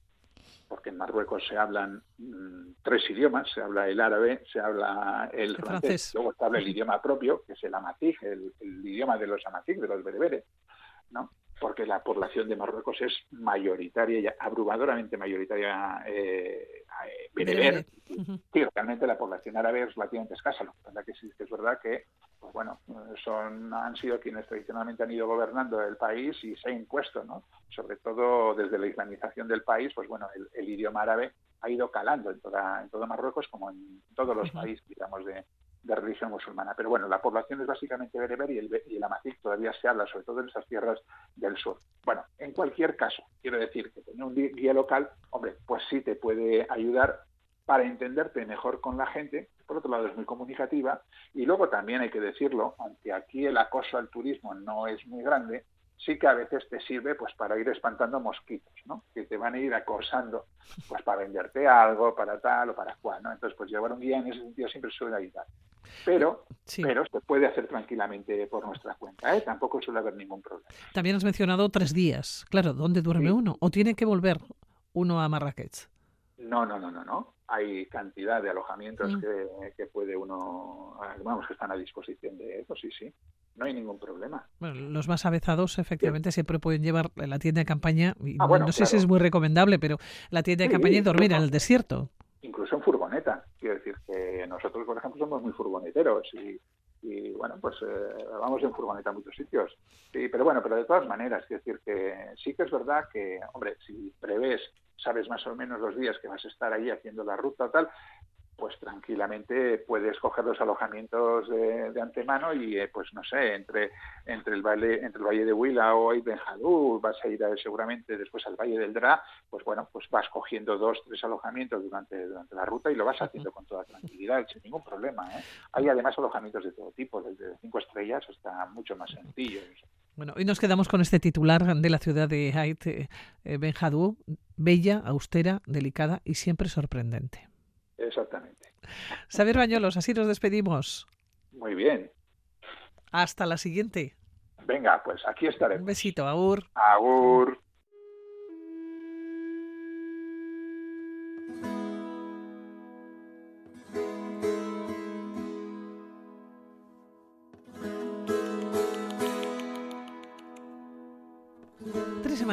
porque en Marruecos se hablan mm, tres idiomas, se habla el árabe, se habla el, francés, luego se habla el idioma propio, que es el amazigh, el, idioma de los amazigh, de los bereberes, ¿no? porque la población de Marruecos es mayoritaria, y abrumadoramente mayoritaria eh bereber. Sí, realmente la población árabe es relativamente escasa, lo que sí que es verdad que pues bueno, son, han sido quienes tradicionalmente han ido gobernando el país y se ha impuesto, ¿no? Sobre todo desde la islamización del país, pues bueno, el, idioma árabe ha ido calando en, toda, en todo Marruecos como en todos los países, digamos, de, religión musulmana. Pero bueno, la población es básicamente bereber y el, y todavía se habla, sobre todo en esas tierras del sur. Bueno, en cualquier caso, quiero decir que tener un guía local, hombre, pues sí te puede ayudar para entenderte mejor con la gente, por otro lado es muy comunicativa, y luego también hay que decirlo, aunque aquí el acoso al turismo no es muy grande, sí que a veces te sirve pues para ir espantando mosquitos, ¿no? Que te van a ir acosando pues para venderte algo, para tal o para cual, ¿no? Entonces pues llevar un guía en ese sentido siempre suele ayudar. Pero, pero se puede hacer tranquilamente por nuestra cuenta, ¿eh? Tampoco suele haber ningún problema. También has mencionado tres días. Claro, ¿dónde duerme uno? ¿O tiene que volver uno a Marrakech? No, no, no, no, no. Hay cantidad de alojamientos que, puede uno, vamos, que están a disposición de eso, sí, sí. No hay ningún problema. Bueno, los más avezados efectivamente siempre pueden llevar la tienda de campaña. Ah, no sé si es muy recomendable, pero la tienda de campaña y dormir en el desierto. Incluso en furgoneta. Quiero decir que nosotros, por ejemplo, somos muy furgoneteros y, y bueno, pues eh, vamos en furgoneta a muchos sitios. Sí, pero bueno, pero de todas maneras, quiero decir que sí que es verdad que, hombre, si prevés sabes más o menos los días que vas a estar ahí haciendo la ruta o tal, pues tranquilamente puedes coger los alojamientos de, antemano y eh, pues no sé entre entre el valle entre el valle de Huila o Ben vas a ir seguramente después al valle del Dra pues bueno pues vas cogiendo dos tres alojamientos durante durante la ruta y lo vas haciendo con toda tranquilidad sin ningún problema ¿eh? hay además alojamientos de todo tipo desde cinco estrellas hasta mucho más sencillos Bueno, hoy nos quedamos con este titular de la ciudad de Haït, eh, eh, Benjadou, bella, austera, delicada y siempre sorprendente. Exactamente. Saber Bañolos, así nos despedimos. Muy bien. Hasta la siguiente. Venga, pues aquí estaremos. Un besito, Agur. Agur.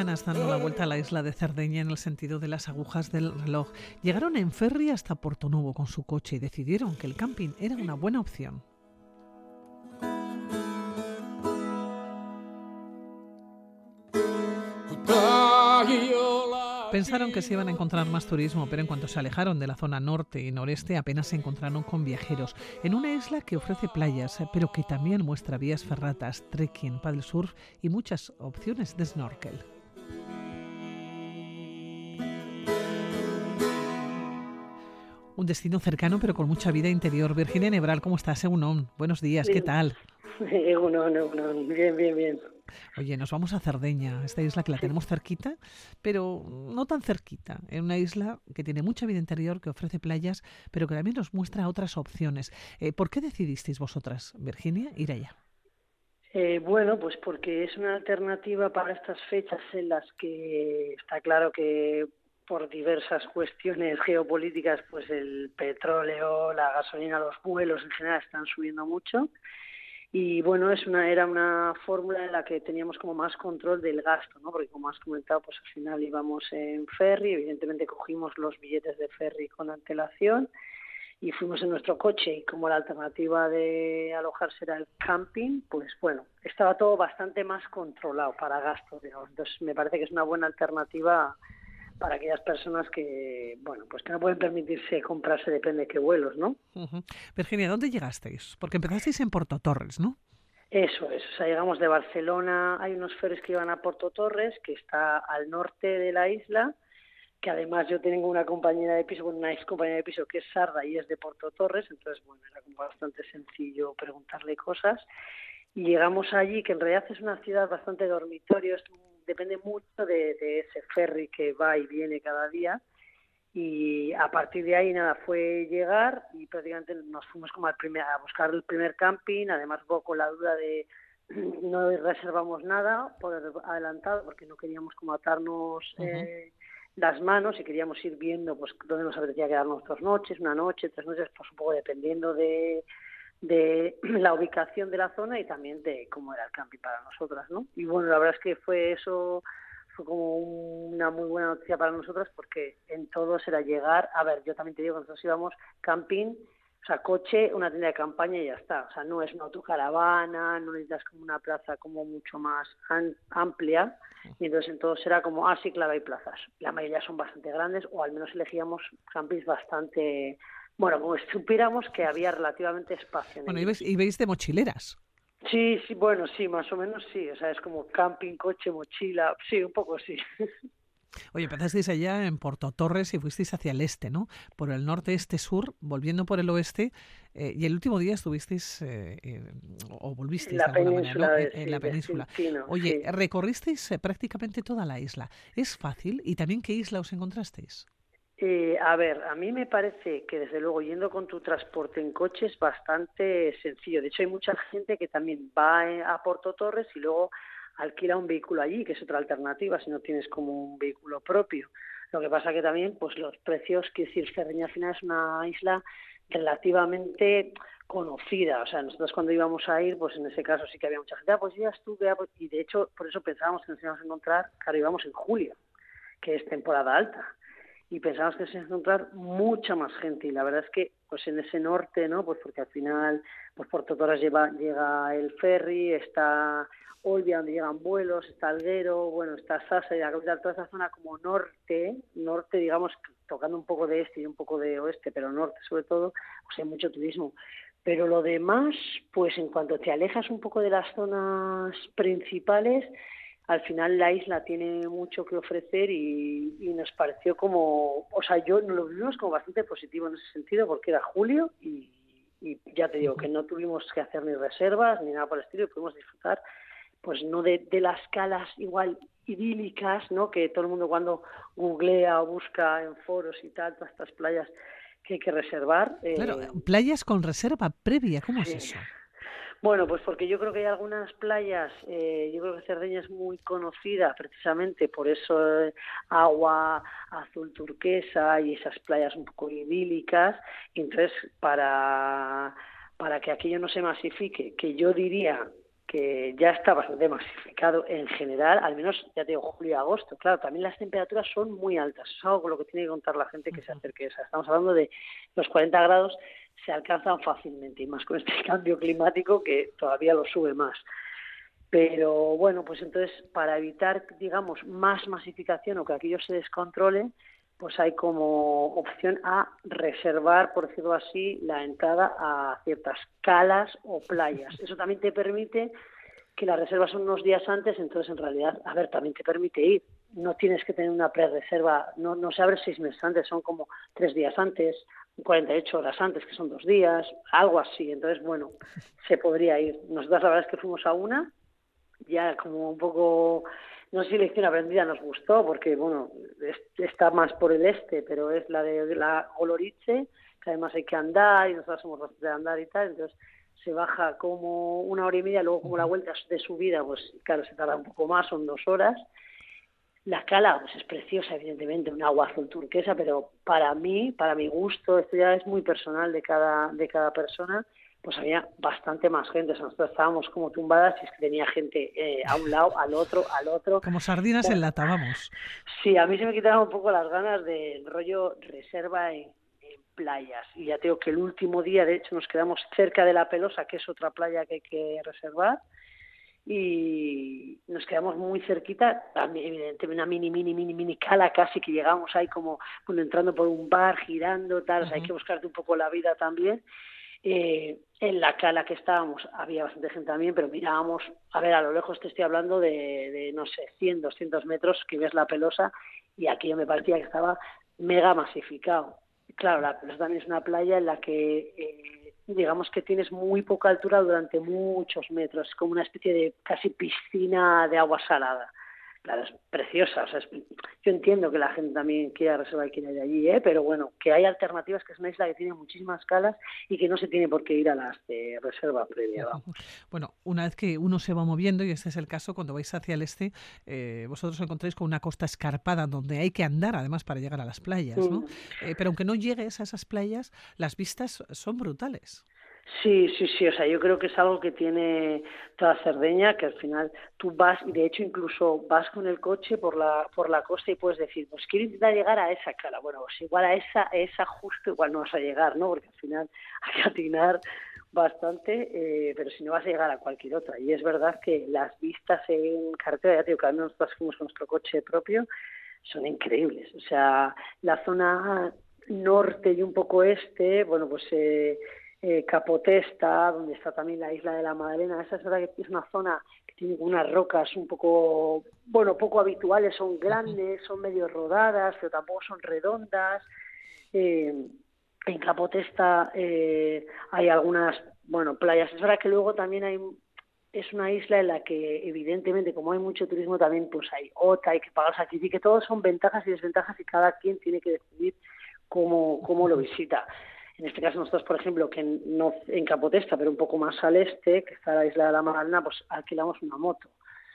Dando la vuelta a la isla de Cerdeña en el sentido de las agujas del reloj. Llegaron en ferry hasta Porto con su coche y decidieron que el camping era una buena opción. Pensaron que se iban a encontrar más turismo, pero en cuanto se alejaron de la zona norte y noreste apenas se encontraron con viajeros. En una isla que ofrece playas, pero que también muestra vías ferratas, trekking, paddle surf y muchas opciones de snorkel. Un destino cercano pero con mucha vida interior. Virginia Nebral, ¿cómo estás? Egunon, buenos días, ¿qué tal? Egunon, bien, bien, bien. Oye, nos vamos a Cerdeña, esta isla que la tenemos cerquita, pero no tan cerquita. Es una isla que tiene mucha vida interior, que ofrece playas, pero que también nos muestra otras opciones. Eh, ¿Por qué decidisteis vosotras, Virginia, ir allá? Eh, bueno, pues porque es una alternativa para estas fechas en las que está claro que por diversas cuestiones geopolíticas, pues el petróleo, la gasolina, los vuelos en general están subiendo mucho. Y bueno es una era una fórmula en la que teníamos como más control del gasto no porque como has comentado pues al final íbamos en ferry evidentemente cogimos los billetes de ferry con antelación y fuimos en nuestro coche y como la alternativa de alojarse era el camping pues bueno estaba todo bastante más controlado para gastos entonces me parece que es una buena alternativa para aquellas personas que, bueno, pues que no pueden permitirse comprarse, depende de qué vuelos, ¿no? Virginia, ¿dónde llegasteis? Porque empezasteis en Porto Torres, ¿no? Eso es, o sea, llegamos de Barcelona, hay unos ferries que iban a Porto Torres, que está al norte de la isla, que además yo tengo una compañera de piso, una ex compañera de piso que es Sarda y es de Porto Torres, entonces, bueno, era como bastante sencillo preguntarle cosas. Y llegamos allí, que en realidad es una ciudad bastante dormitorio, es depende mucho de, ese ferry que va y viene cada día. Y a partir de ahí nada fue llegar y prácticamente nos fuimos como al primer, a buscar el primer camping. Además con la duda de no reservamos nada por adelantado porque no queríamos como atarnos eh, las manos y queríamos ir viendo pues dónde nos apetecía quedarnos dos noches una noche tres noches pues un dependiendo de de la ubicación de la zona y también de cómo era el camping para nosotras, ¿no? Y bueno, la verdad es que fue eso, fue como una muy buena noticia para nosotras porque en todo era llegar, a ver, yo también te digo, nosotros íbamos camping, o sea, coche, una tienda de campaña y ya está, o sea, no es una autocaravana, no necesitas como una plaza como mucho más amplia, y entonces en todo será como, ah, sí, claro, hay plazas. La mayoría son bastante grandes, o al menos elegíamos campings bastante bueno, como supiéramos que había relativamente espacio. bueno, y veis, de mochileras. Sí, sí, bueno, sí, más o menos sí. O sea, es como camping, coche, mochila. Sí, un poco sí. Oye, empezasteis allá en Porto Torres y fuisteis hacia el este, ¿no? Por el norte, este, sur, volviendo por el oeste. Eh, y el último día estuvisteis, eh, eh, o volvisteis la de alguna manera, en, la península. Oye, recorristeis prácticamente toda la isla. ¿Es fácil? ¿Y también qué isla os encontrasteis? Eh, a ver, a mí me parece que desde luego yendo con tu transporte en coche es bastante sencillo. De hecho, hay mucha gente que también va eh, a Porto Torres y luego alquila un vehículo allí, que es otra alternativa si no tienes como un vehículo propio. Lo que pasa que también, pues los precios, que decir, Cerdeña al final es una isla relativamente conocida. O sea, nosotros cuando íbamos a ir, pues en ese caso sí que había mucha gente. Ah, pues ya estuve, ah, pues", y de hecho por eso pensábamos que nos íbamos a encontrar, claro, íbamos en julio, que es temporada alta y pensamos que se iba a encontrar mucha más gente. Y la verdad es que pues en ese norte no pues porque al final pues Puerto Torres lleva, llega el ferry está Olbia donde llegan vuelos está Alguero bueno está Sasa y la toda esa zona como norte norte digamos tocando un poco de este y un poco de oeste pero norte sobre todo pues hay mucho turismo. Pero lo demás pues en cuanto te alejas un poco de las zonas principales al final la isla tiene mucho que ofrecer y, nos pareció como, o sea, yo lo vimos como bastante positivo en ese sentido porque era julio y, ya te digo que no tuvimos que hacer ni reservas ni nada por el estilo y pudimos disfrutar pues no de, de las calas igual idílicas, ¿no? Que todo el mundo cuando googlea o busca en foros y tal, todas estas playas que hay que reservar. Claro, eh, playas con reserva previa, ¿cómo es eso? Bueno, pues porque yo creo que hay algunas playas, eh, yo creo que Cerdeña es muy conocida precisamente por eso eh, agua azul turquesa y esas playas un poco idílicas, entonces para, para que aquello no se masifique, que yo diría que ya está bastante masificado en general, al menos ya te digo julio y agosto. Claro, también las temperaturas son muy altas, es algo con lo que tiene que contar la gente que se acerque. O estamos hablando de los 40 grados se alcanzan fácilmente y más con este cambio climático que todavía lo sube más. Pero bueno, pues entonces para evitar, digamos, más masificación o que aquello se descontrole, pues hay como opción a reservar, por decirlo así, la entrada a ciertas calas o playas. Eso también te permite que las reservas son unos días antes, entonces en realidad, a ver, también te permite ir. No tienes que tener una pre-reserva, no, no se abre seis meses antes, son como tres días antes, 48 horas antes, que son dos días, algo así. Entonces, bueno, se podría ir. Nosotros la verdad es que fuimos a una, ya como un poco no sé si lección aprendida nos gustó, porque bueno, está más por el este, pero es la de la Oloriche, que además hay que andar y nosotros somos de andar y tal, entonces se baja como una hora y media, luego como la vuelta de subida, pues claro, se tarda un poco más, son dos horas. La cala, pues es preciosa, evidentemente, un agua azul turquesa, pero para mí, para mi gusto, esto ya es muy personal de cada, de cada persona, pues había bastante más gente. nosotros estábamos como tumbadas y es que tenía gente eh, a un lado, al otro, al otro. Como sardinas en lata, vamos. Sí, a mí se me quitaron un poco las ganas del rollo reserva en, playas. Y ya tengo que el último día, de hecho, nos quedamos cerca de La Pelosa, que es otra playa que hay que reservar. Y nos quedamos muy cerquita, evidentemente una mini, mini, mini, mini cala casi que llegamos ahí como bueno, entrando por un bar, girando, tal, o sea, hay que buscarte un poco la vida también eh, en la cala que estábamos había bastante gente también, pero mirábamos, a ver, a lo lejos te estoy hablando de, no sé, 100, 200 metros que ves la pelosa y aquello me parecía que estaba mega masificado. Claro, la pelosa también es una playa en la que, eh, digamos que tienes muy poca altura durante muchos metros, como una especie de casi piscina de agua salada claro, es preciosa. O sea, yo entiendo que la gente también quiera reservar y quiera ir allí, ¿eh? pero bueno, que hay alternativas, que es una isla que tiene muchísimas calas y que no se tiene por qué ir a las de reserva previa. Bueno, una vez que uno se va moviendo, y este es el caso, cuando vais hacia el este, eh, vosotros os encontráis con una costa escarpada donde hay que andar además para llegar a las playas, ¿no? Eh, pero aunque no llegues a esas playas, las vistas son brutales. Sí, sí, sí, o sea, yo creo que es algo que tiene toda Cerdeña, que al final tú vas, y de hecho incluso vas con el coche por la, por la costa y puedes decir, pues quiero intentar llegar a esa cara, bueno, pues igual a esa, esa justo igual no vas a llegar, ¿no? Porque al final hay que atinar bastante, eh, pero si no vas a llegar a cualquier otra. Y es verdad que las vistas en carretera, ya te digo que nosotros fuimos con nuestro coche propio, son increíbles. O sea, la zona norte y un poco este, bueno, pues... Eh, eh, Capotesta, donde está también la isla de la Madalena. Esa es verdad que es una zona que tiene unas rocas un poco, bueno, poco habituales, son grandes, son medio rodadas, pero tampoco son redondas. Eh, en Capotesta eh, hay algunas, bueno, playas. Es verdad que luego también hay es una isla en la que evidentemente como hay mucho turismo también pues hay OTA, hay que pagar sacrificio, que todos son ventajas y desventajas y cada quien tiene que decidir cómo, cómo lo visita. En este caso nosotros, por ejemplo, que no en Capotesta, pero un poco más al este, que está la isla de la Magdalena, pues alquilamos una moto.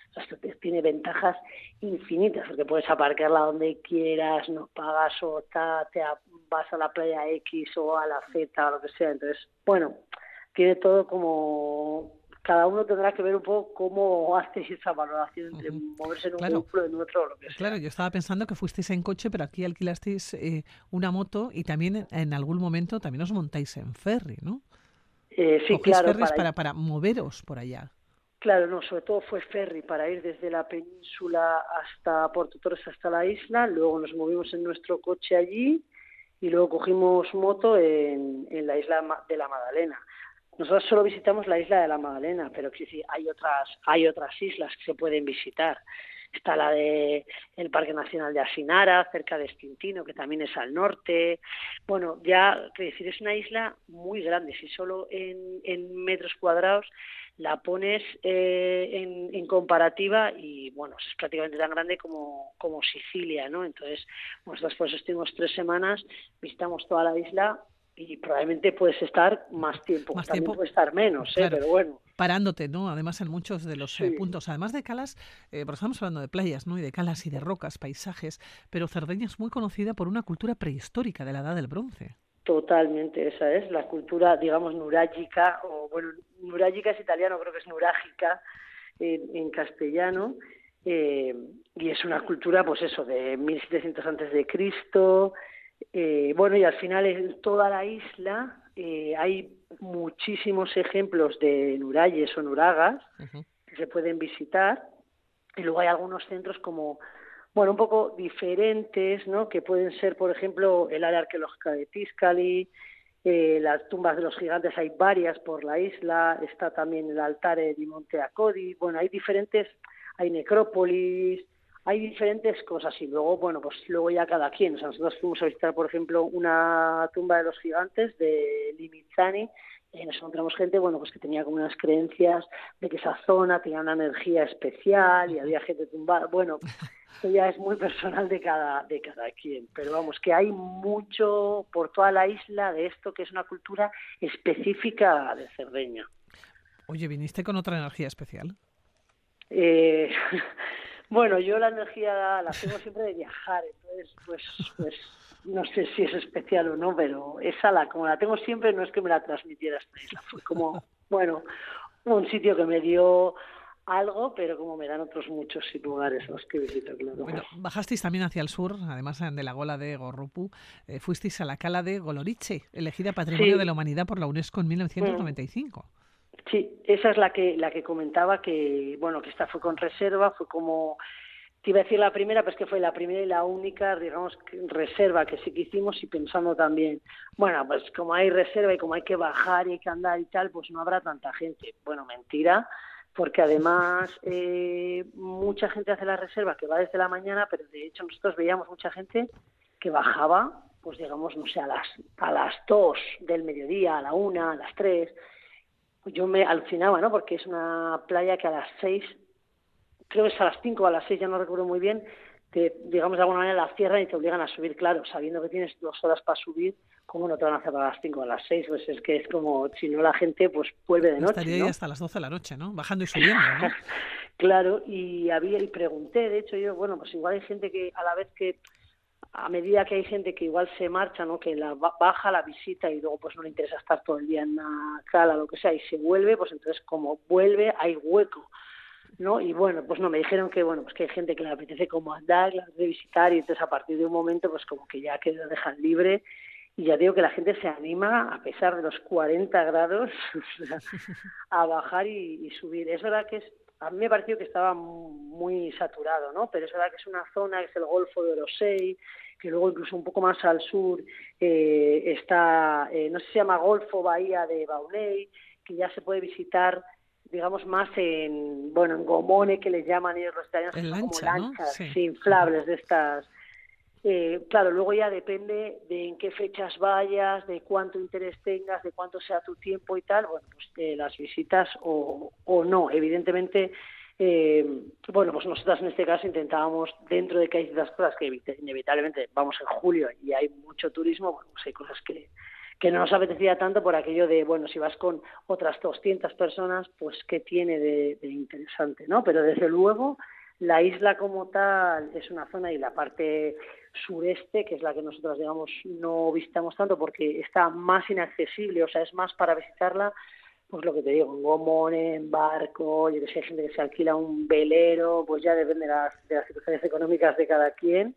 O sea, esto tiene ventajas infinitas, porque puedes aparcarla donde quieras, no pagas o te vas a la playa X o a la Z o lo que sea. Entonces, bueno, tiene todo como cada uno tendrá que ver un poco cómo hace esa valoración entre moverse en un claro. y en otro lo que sea. Claro, yo estaba pensando que fuisteis en coche, pero aquí alquilasteis eh, una moto y también en algún momento también os montáis en ferry, ¿no? Eh, sí, claro. ferries para, para, moveros por allá. Claro, no, sobre todo fue ferry para ir desde la península hasta Puerto Torres, hasta la isla, luego nos movimos en nuestro coche allí y luego cogimos moto en, en la isla de la Madalena. Nosotros solo visitamos la isla de la Magdalena, pero hay otras, hay otras islas que se pueden visitar. está la de el Parque Nacional de Asinara, cerca de Estintino, que también es al norte. Bueno, ya, quiero decir, es una isla muy grande, si solo en, en metros cuadrados la pones eh, en, comparativa y bueno, es prácticamente tan grande como, como Sicilia, ¿no? Entonces, nosotros por eso estuvimos tres semanas, visitamos toda la isla y probablemente puedes estar más tiempo, más también tiempo. puedes estar menos, ¿eh? pero bueno. Parándote, ¿no? Además en muchos de los eh, puntos, además de calas, eh, porque estamos hablando de playas, ¿no? Y de calas y de rocas, paisajes, pero Cerdeña es muy conocida por una cultura prehistórica de la Edad del Bronce. Totalmente, esa es la cultura, digamos, nurágica, o bueno, nurágica es italiano, creo que es nurágica en, en castellano, eh, y es una cultura, pues eso, de 1700 antes de Cristo, eh, bueno, y al final en toda la isla eh, hay muchísimos ejemplos de nuralles o nuragas que se pueden visitar, y luego hay algunos centros como bueno, un poco diferentes, ¿no? Que pueden ser, por ejemplo, el área arqueológica de Tiscali, eh, las tumbas de los gigantes, hay varias por la isla, está también el altar de Monte Acodi, bueno, hay diferentes, hay necrópolis, hay diferentes cosas y luego, bueno, pues luego ya cada quien, o sea, nosotros fuimos a visitar, por ejemplo, una tumba de los gigantes de Limizani, y nos encontramos gente, bueno, pues que tenía como unas creencias de que esa zona tenía una energía especial y había gente tumbada, bueno, esto ya es muy personal de cada, de cada quien, pero vamos, que hay mucho por toda la isla de esto que es una cultura específica de Cerdeña. Oye, ¿viniste con otra energía especial? Eh, bueno, yo la energía la tengo siempre de viajar, entonces, pues, pues no sé si es especial o no, pero esa la, como la tengo siempre, no es que me la transmitiera esta isla, fue como, bueno, un sitio que me dio algo, pero como me dan otros muchos lugares los que visito, claro. Bueno, bajasteis también hacia el sur, además de la gola de Gorrupu, eh, fuisteis a la cala de Goloriche, elegida Patrimonio de la Humanidad por la UNESCO en 1995. Sí, esa es la que la que comentaba que bueno que esta fue con reserva, fue como te iba a decir la primera, pues que fue la primera y la única, digamos, reserva que sí que hicimos y pensando también, bueno, pues como hay reserva y como hay que bajar y hay que andar y tal, pues no habrá tanta gente. Bueno, mentira, porque además eh, mucha gente hace la reserva que va desde la mañana, pero de hecho nosotros veíamos mucha gente que bajaba, pues digamos, no sé, a las, a las 2 del mediodía, a la 1, a las 3. Yo me alucinaba, ¿no? Porque es una playa que a las 6, creo que es a las 5 o a las 6, ya no recuerdo muy bien, te, digamos, de alguna manera la cierran y te obligan a subir, claro, sabiendo que tienes dos horas para subir, ¿cómo no te van a hacer a las 5 o a las 6? Pues es que es como, si no la gente pues vuelve de noche. Estaría ahí hasta las 12 de la noche, ¿no? Bajando y subiendo, ¿no? claro, y había y pregunté, de hecho yo, bueno, pues igual hay gente que a la vez que a medida que hay gente que igual se marcha, ¿no? Que la baja la visita y luego pues no le interesa estar todo el día en la cala, lo que sea, y se vuelve, pues entonces como vuelve hay hueco. ¿no? Y bueno, pues no, me dijeron que bueno, pues que hay gente que le apetece como andar, de visitar y entonces a partir de un momento pues como que ya que lo dejan libre y ya digo que la gente se anima a pesar de los 40 grados a bajar y, subir. Es verdad que es, a mí me pareció que estaba muy saturado, ¿no? Pero es verdad que es una zona que es el Golfo de Orosei, que luego incluso un poco más al sur eh, está, eh, no sé si se llama Golfo Bahía de Bauley, que ya se puede visitar digamos más en bueno en gomone que les llaman ellos los italianos como lanchas inflables de estas. Eh, claro luego ya depende de en qué fechas vayas de cuánto interés tengas de cuánto sea tu tiempo y tal bueno pues eh, las visitas o, o no. Evidentemente eh, bueno pues nosotras en este caso intentábamos dentro de que hay ciertas cosas que inevitablemente vamos en julio y hay mucho turismo bueno pues hay cosas que que no nos apetecía tanto por aquello de, bueno, si vas con otras 200 personas, pues qué tiene de, interesante, ¿no? Pero desde luego la isla como tal es una zona y la parte sureste, que es la que nosotros, digamos, no visitamos tanto porque está más inaccesible, o sea, es más para visitarla, pues lo que te digo, en gomón, en barco, yo que sé, hay gente que se alquila un velero, pues ya depende de las, de las situaciones económicas de cada quien,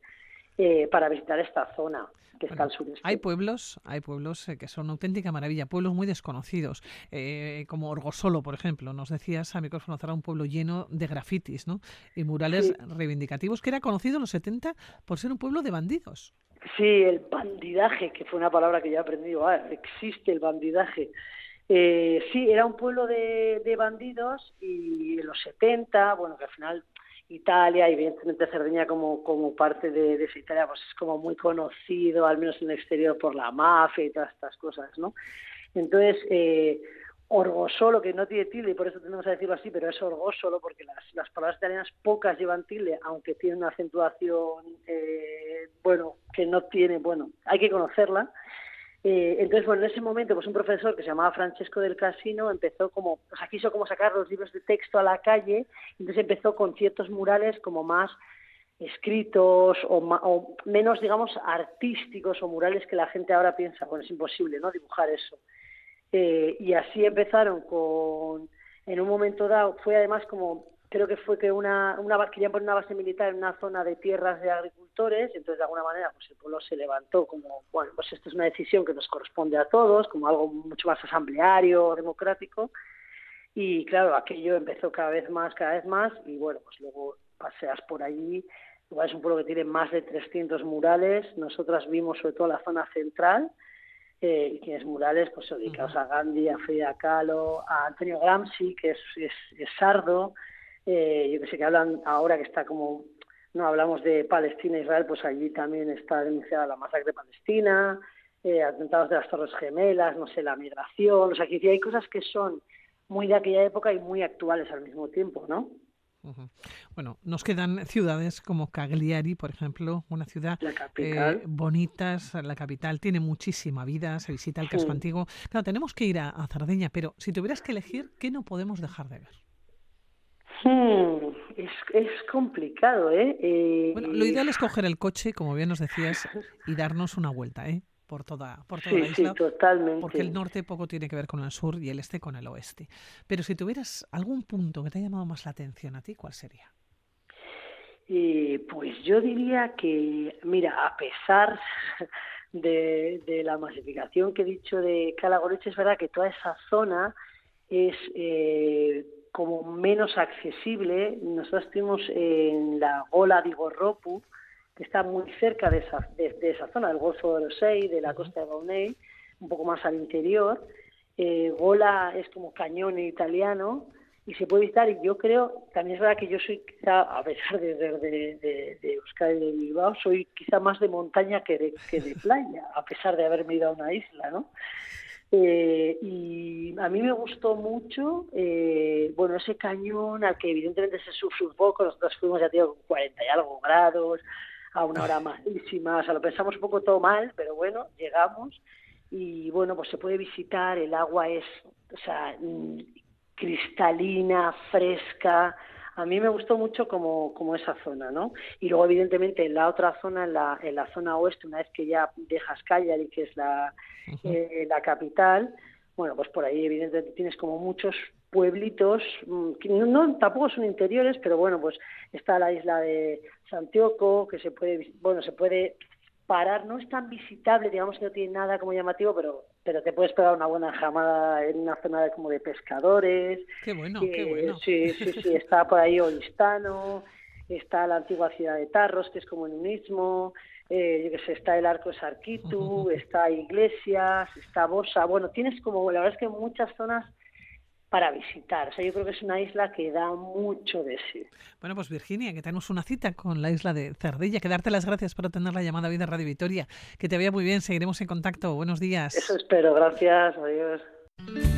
eh, para visitar esta zona que está al sureste. Hay pueblos, hay pueblos eh, que son una auténtica maravilla, pueblos muy desconocidos, eh, como Orgosolo, por ejemplo. Nos decías a micrófono cerrado un pueblo lleno de grafitis ¿no? y murales reivindicativos, que era conocido en los 70 por ser un pueblo de bandidos. Sí, el bandidaje, que fue una palabra que ya he aprendido. Ah, existe el bandidaje. Eh, sí, era un pueblo de, de bandidos y en los 70, bueno, que al final Italia y evidentemente Cerdeña como, parte de, esa Italia pues es como muy conocido, al menos en el exterior, por la mafia y todas estas cosas, ¿no? Entonces, eh, Orgosolo, que no tiene tilde, y por eso tenemos que decirlo así, pero es Orgosolo, porque las, las palabras italianas pocas llevan tilde, aunque tiene una acentuación, eh, bueno, que no tiene, bueno, hay que conocerla. Eh, entonces, bueno, en ese momento, pues un profesor que se llamaba Francesco del Casino empezó como, o sea, quiso como sacar los libros de texto a la calle, entonces empezó con ciertos murales como más escritos o, menos, digamos, artísticos o murales que la gente ahora piensa, bueno, es imposible, ¿no?, dibujar eso. Eh, y así empezaron con, en un momento dado, fue además como, creo que fue que una, una querían poner una base militar en una zona de tierras de agricultores, entonces de alguna manera pues el pueblo se levantó como, bueno, pues esto es una decisión que nos corresponde a todos, como algo mucho más asambleario, democrático, y claro, aquello empezó cada vez más, cada vez más, y bueno, pues luego paseas por allí, igual es un pueblo que tiene más de 300 murales, nosotras vimos sobre todo la zona central, eh, y tienes murales pues dedicados a Gandhi, a Frida Kahlo, a Antonio Gramsci, que es, es, es sardo, eh, yo que sé que hablan ahora que está como, no hablamos de Palestina e Israel, pues allí también está denunciada la masacre de Palestina, eh, atentados de las Torres Gemelas, no sé, la migración, o sea, que hay cosas que son muy de aquella época y muy actuales al mismo tiempo, ¿no? Bueno, nos quedan ciudades como Cagliari, por ejemplo, una ciudad eh, bonita, la capital, tiene muchísima vida, se visita el casco antiguo. Claro, tenemos que ir a, a, Cerdeña, pero si tuvieras que elegir, ¿qué no podemos dejar de ver? Hmm, es, es, complicado, ¿eh? ¿eh? Bueno, lo ideal es coger el coche, como bien nos decías, y darnos una vuelta, ¿eh? por toda, por toda sí, la isla. Sí, totalmente. Porque el norte poco tiene que ver con el sur y el este con el oeste. Pero si tuvieras algún punto que te haya llamado más la atención a ti, ¿cuál sería? Eh, pues yo diría que, mira, a pesar de, de la masificación que he dicho de Calagorech, es verdad que toda esa zona es eh, como menos accesible. Nosotros estuvimos en la Gola de Gorropu, que está muy cerca de esa, de, de esa zona, del Golfo de Rosey, de la costa de Bauney, un poco más al interior. Eh, Gola es como cañón en italiano y se puede visitar. Y yo creo, también es verdad que yo soy quizá, a pesar de, de, de, de Euskadi y de Bilbao, soy quizá más de montaña que de, que de playa, a pesar de haberme ido a una isla, ¿no? Eh, y a mí me gustó mucho, eh, bueno, ese cañón al que evidentemente se sufre un poco, nosotros fuimos ya tío, con 40 y algo grados, a una hora malísima, o sea, lo pensamos un poco todo mal, pero bueno, llegamos y bueno, pues se puede visitar, el agua es, o sea, cristalina, fresca, a mí me gustó mucho como, como esa zona, ¿no? Y luego, evidentemente, en la otra zona, en la, en la zona oeste, una vez que ya dejas Cagliari, que es la, uh -huh. eh, la capital, bueno, pues por ahí, evidentemente, tienes como muchos pueblitos, que no, no, tampoco son interiores, pero bueno, pues está la isla de Santiago, que se puede, bueno, se puede parar, no es tan visitable, digamos que no tiene nada como llamativo, pero pero te puedes pegar una buena jamada en una zona de, como de pescadores. Qué bueno, que, qué bueno. Sí, sí, sí, está por ahí Olistano, está la antigua ciudad de Tarros, que es como en un istmo, eh, yo que sé, está el Arco de Sarquitu, está Iglesias, está Bosa, bueno, tienes como, la verdad es que muchas zonas para visitar. O sea, yo creo que es una isla que da mucho de sí. Bueno, pues Virginia, que tenemos una cita con la isla de Cerdilla. Que darte las gracias por tener la llamada de Radio Victoria. Que te vaya muy bien, seguiremos en contacto. Buenos días. Eso espero, gracias, adiós.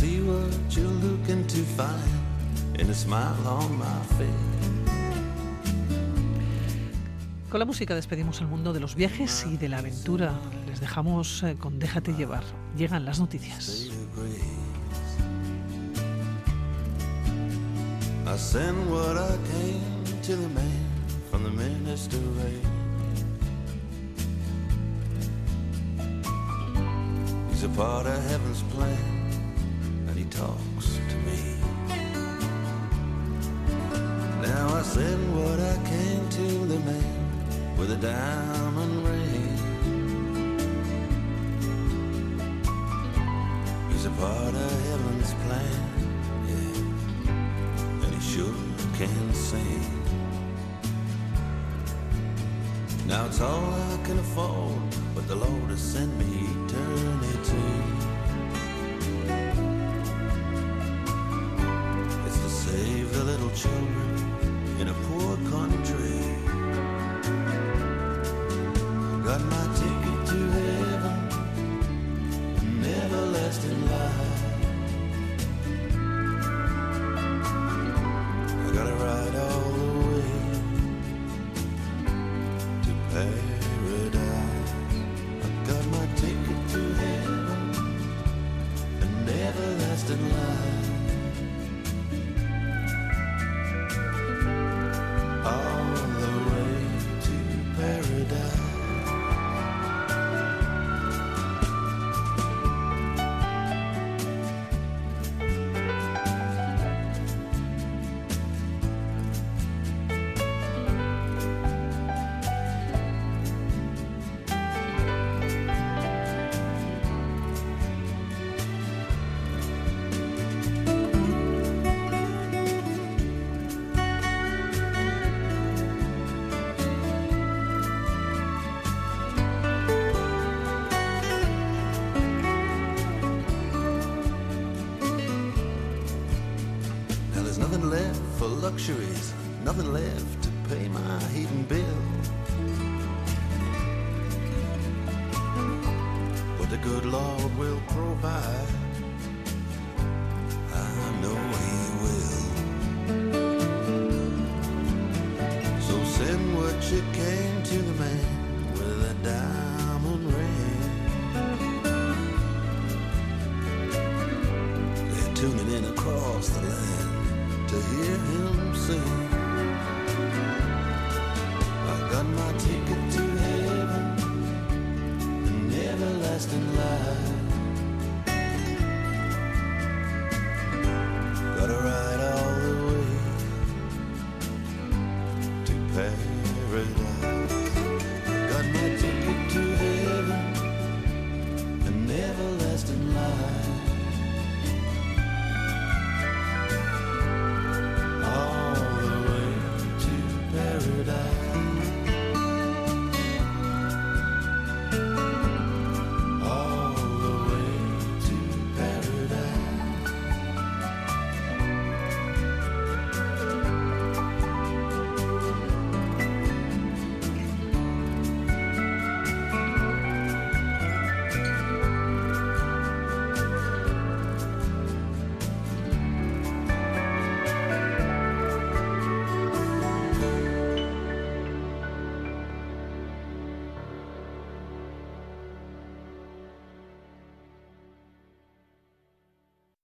See what you're looking to find in a smile on my face. Con la música despedimos el mundo de los viajes y de la aventura. Les dejamos eh, con Déjate llevar. Llegan las noticias. I send what I can to the man from the minister He's a part of heaven's plan talks to me. Now I send what I can to the man with a diamond ring. He's a part of heaven's plan, yeah. And he sure can sing. Now it's all I can afford, but the Lord has sent me eternity. Luxuries, nothing left to pay my heating bill. But the good Lord will provide.